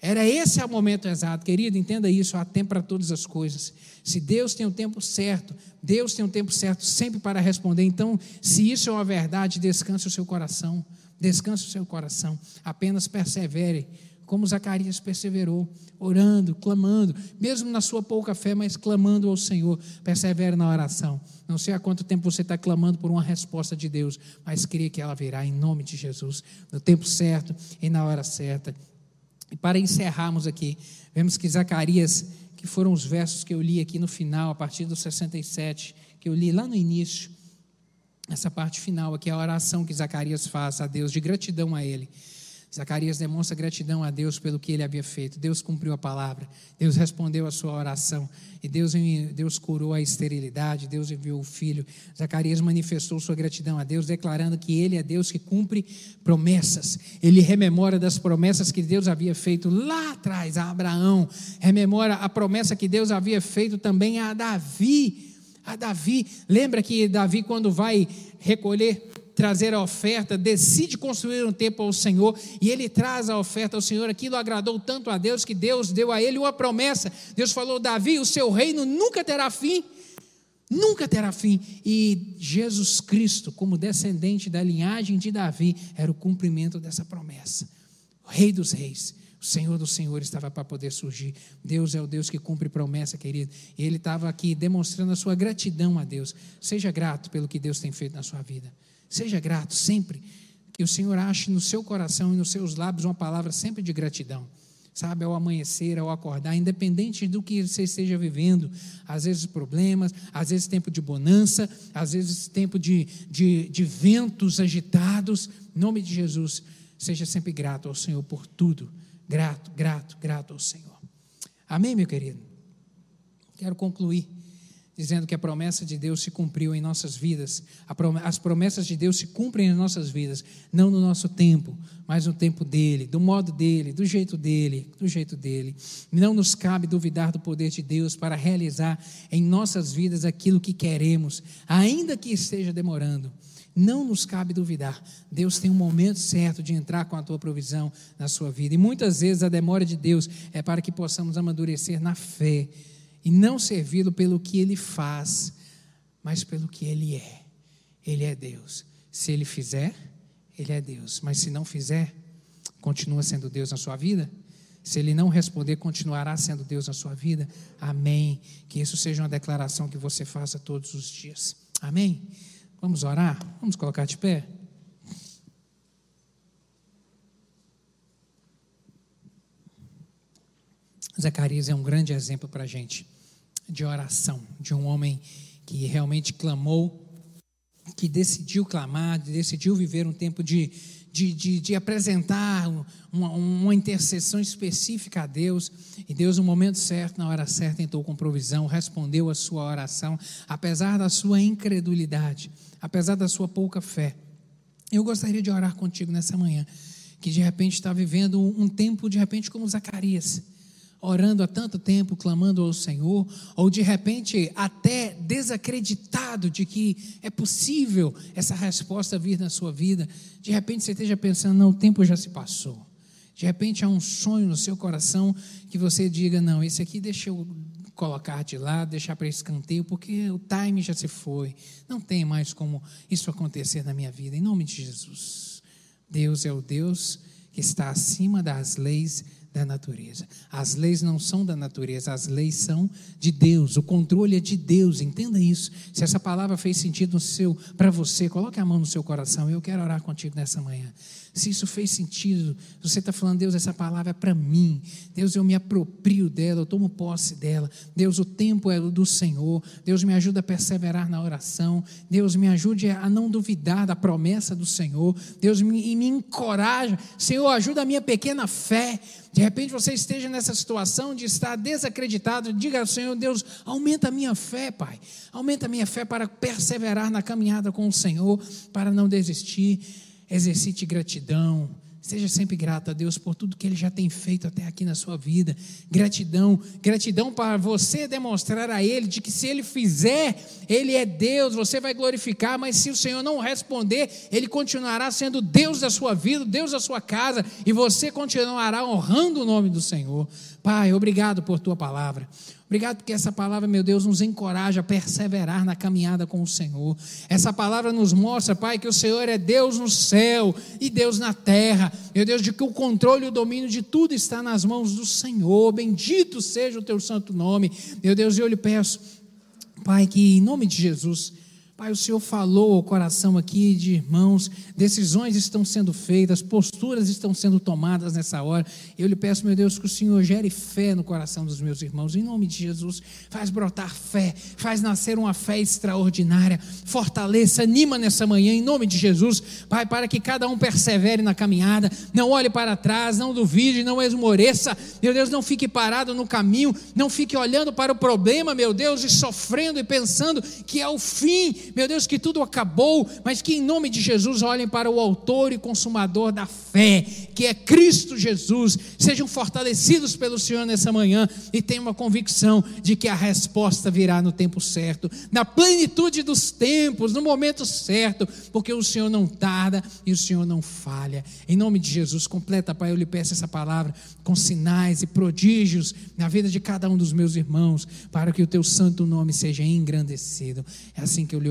Era esse o momento exato, querido, entenda isso, há tempo para todas as coisas. Se Deus tem o tempo certo, Deus tem o tempo certo sempre para responder. Então, se isso é uma verdade, descanse o seu coração. Descanse o seu coração. Apenas persevere como Zacarias perseverou, orando, clamando, mesmo na sua pouca fé, mas clamando ao Senhor. Persevere na oração. Não sei há quanto tempo você está clamando por uma resposta de Deus, mas creia que ela virá em nome de Jesus, no tempo certo e na hora certa. E para encerrarmos aqui, vemos que Zacarias, que foram os versos que eu li aqui no final, a partir do 67, que eu li lá no início, essa parte final aqui, a oração que Zacarias faz a Deus, de gratidão a Ele. Zacarias demonstra gratidão a Deus pelo que ele havia feito. Deus cumpriu a palavra, Deus respondeu a sua oração, e Deus, Deus curou a esterilidade, Deus enviou o filho. Zacarias manifestou sua gratidão a Deus, declarando que ele é Deus que cumpre promessas. Ele rememora das promessas que Deus havia feito lá atrás a Abraão, rememora a promessa que Deus havia feito também a Davi. A Davi, lembra que Davi, quando vai recolher trazer a oferta, decide construir um templo ao Senhor e ele traz a oferta ao Senhor. Aquilo agradou tanto a Deus que Deus deu a ele uma promessa. Deus falou: Davi, o seu reino nunca terá fim. Nunca terá fim. E Jesus Cristo, como descendente da linhagem de Davi, era o cumprimento dessa promessa. O Rei dos Reis, o Senhor dos Senhores estava para poder surgir. Deus é o Deus que cumpre promessa, querido. E ele estava aqui demonstrando a sua gratidão a Deus. Seja grato pelo que Deus tem feito na sua vida. Seja grato sempre. Que o Senhor ache no seu coração e nos seus lábios uma palavra sempre de gratidão. Sabe, ao amanhecer, ao acordar, independente do que você esteja vivendo, às vezes problemas, às vezes tempo de bonança, às vezes tempo de, de, de ventos agitados, em nome de Jesus, Seja sempre grato ao Senhor por tudo. Grato, grato, grato ao Senhor. Amém, meu querido? Quero concluir dizendo que a promessa de Deus se cumpriu em nossas vidas. As promessas de Deus se cumprem em nossas vidas, não no nosso tempo, mas no tempo dele, do modo dele, do jeito dele, do jeito dele. Não nos cabe duvidar do poder de Deus para realizar em nossas vidas aquilo que queremos, ainda que esteja demorando. Não nos cabe duvidar. Deus tem um momento certo de entrar com a tua provisão na sua vida. E muitas vezes a demora de Deus é para que possamos amadurecer na fé e não servi-lo pelo que ele faz, mas pelo que ele é. Ele é Deus. Se ele fizer, ele é Deus. Mas se não fizer, continua sendo Deus na sua vida? Se ele não responder, continuará sendo Deus na sua vida? Amém. Que isso seja uma declaração que você faça todos os dias. Amém. Vamos orar? Vamos colocar de pé? Zacarias é um grande exemplo para a gente de oração, de um homem que realmente clamou, que decidiu clamar, decidiu viver um tempo de, de, de, de apresentar uma, uma, intercessão específica a Deus, e Deus, no momento certo, na hora certa, entrou com provisão, respondeu a sua oração, apesar da sua incredulidade, apesar da sua pouca fé. Eu gostaria de orar contigo nessa manhã, que de repente está vivendo um tempo, de repente, como Zacarias orando há tanto tempo, clamando ao Senhor, ou de repente até desacreditado de que é possível essa resposta vir na sua vida, de repente você esteja pensando, não, o tempo já se passou. De repente há um sonho no seu coração que você diga, não, esse aqui deixa eu colocar de lado, deixar para escanteio, porque o time já se foi. Não tem mais como isso acontecer na minha vida. Em nome de Jesus. Deus é o Deus que está acima das leis da natureza. As leis não são da natureza, as leis são de Deus. O controle é de Deus. Entenda isso. Se essa palavra fez sentido no seu para você, coloque a mão no seu coração. Eu quero orar contigo nessa manhã se isso fez sentido, você está falando, Deus, essa palavra é para mim, Deus, eu me aproprio dela, eu tomo posse dela, Deus, o tempo é do Senhor, Deus, me ajuda a perseverar na oração, Deus, me ajude a não duvidar da promessa do Senhor, Deus, me, me encoraja, Senhor, ajuda a minha pequena fé, de repente você esteja nessa situação de estar desacreditado, diga ao Senhor, Deus, aumenta a minha fé, Pai, aumenta a minha fé para perseverar na caminhada com o Senhor, para não desistir, exercite gratidão, Seja sempre grato a Deus por tudo que Ele já tem feito até aqui na sua vida. Gratidão, gratidão para você demonstrar a Ele de que se Ele fizer, Ele é Deus, você vai glorificar, mas se o Senhor não responder, Ele continuará sendo Deus da sua vida, Deus da sua casa, e você continuará honrando o nome do Senhor. Pai, obrigado por tua palavra. Obrigado porque essa palavra, meu Deus, nos encoraja a perseverar na caminhada com o Senhor. Essa palavra nos mostra, Pai, que o Senhor é Deus no céu e Deus na terra. Meu Deus, de que o controle e o domínio de tudo está nas mãos do Senhor. Bendito seja o teu santo nome. Meu Deus, eu lhe peço, Pai, que em nome de Jesus Pai, o Senhor falou ao coração aqui de irmãos, decisões estão sendo feitas, posturas estão sendo tomadas nessa hora. Eu lhe peço, meu Deus, que o Senhor gere fé no coração dos meus irmãos, em nome de Jesus. Faz brotar fé, faz nascer uma fé extraordinária. Fortaleça, anima nessa manhã, em nome de Jesus, Pai, para que cada um persevere na caminhada, não olhe para trás, não duvide, não esmoreça. Meu Deus, não fique parado no caminho, não fique olhando para o problema, meu Deus, e sofrendo e pensando que é o fim meu Deus, que tudo acabou, mas que em nome de Jesus olhem para o autor e consumador da fé, que é Cristo Jesus. Sejam fortalecidos pelo Senhor nessa manhã e tenham uma convicção de que a resposta virá no tempo certo, na plenitude dos tempos, no momento certo, porque o Senhor não tarda e o Senhor não falha. Em nome de Jesus, completa, Pai, eu lhe peço essa palavra com sinais e prodígios na vida de cada um dos meus irmãos, para que o teu santo nome seja engrandecido. É assim que eu lhe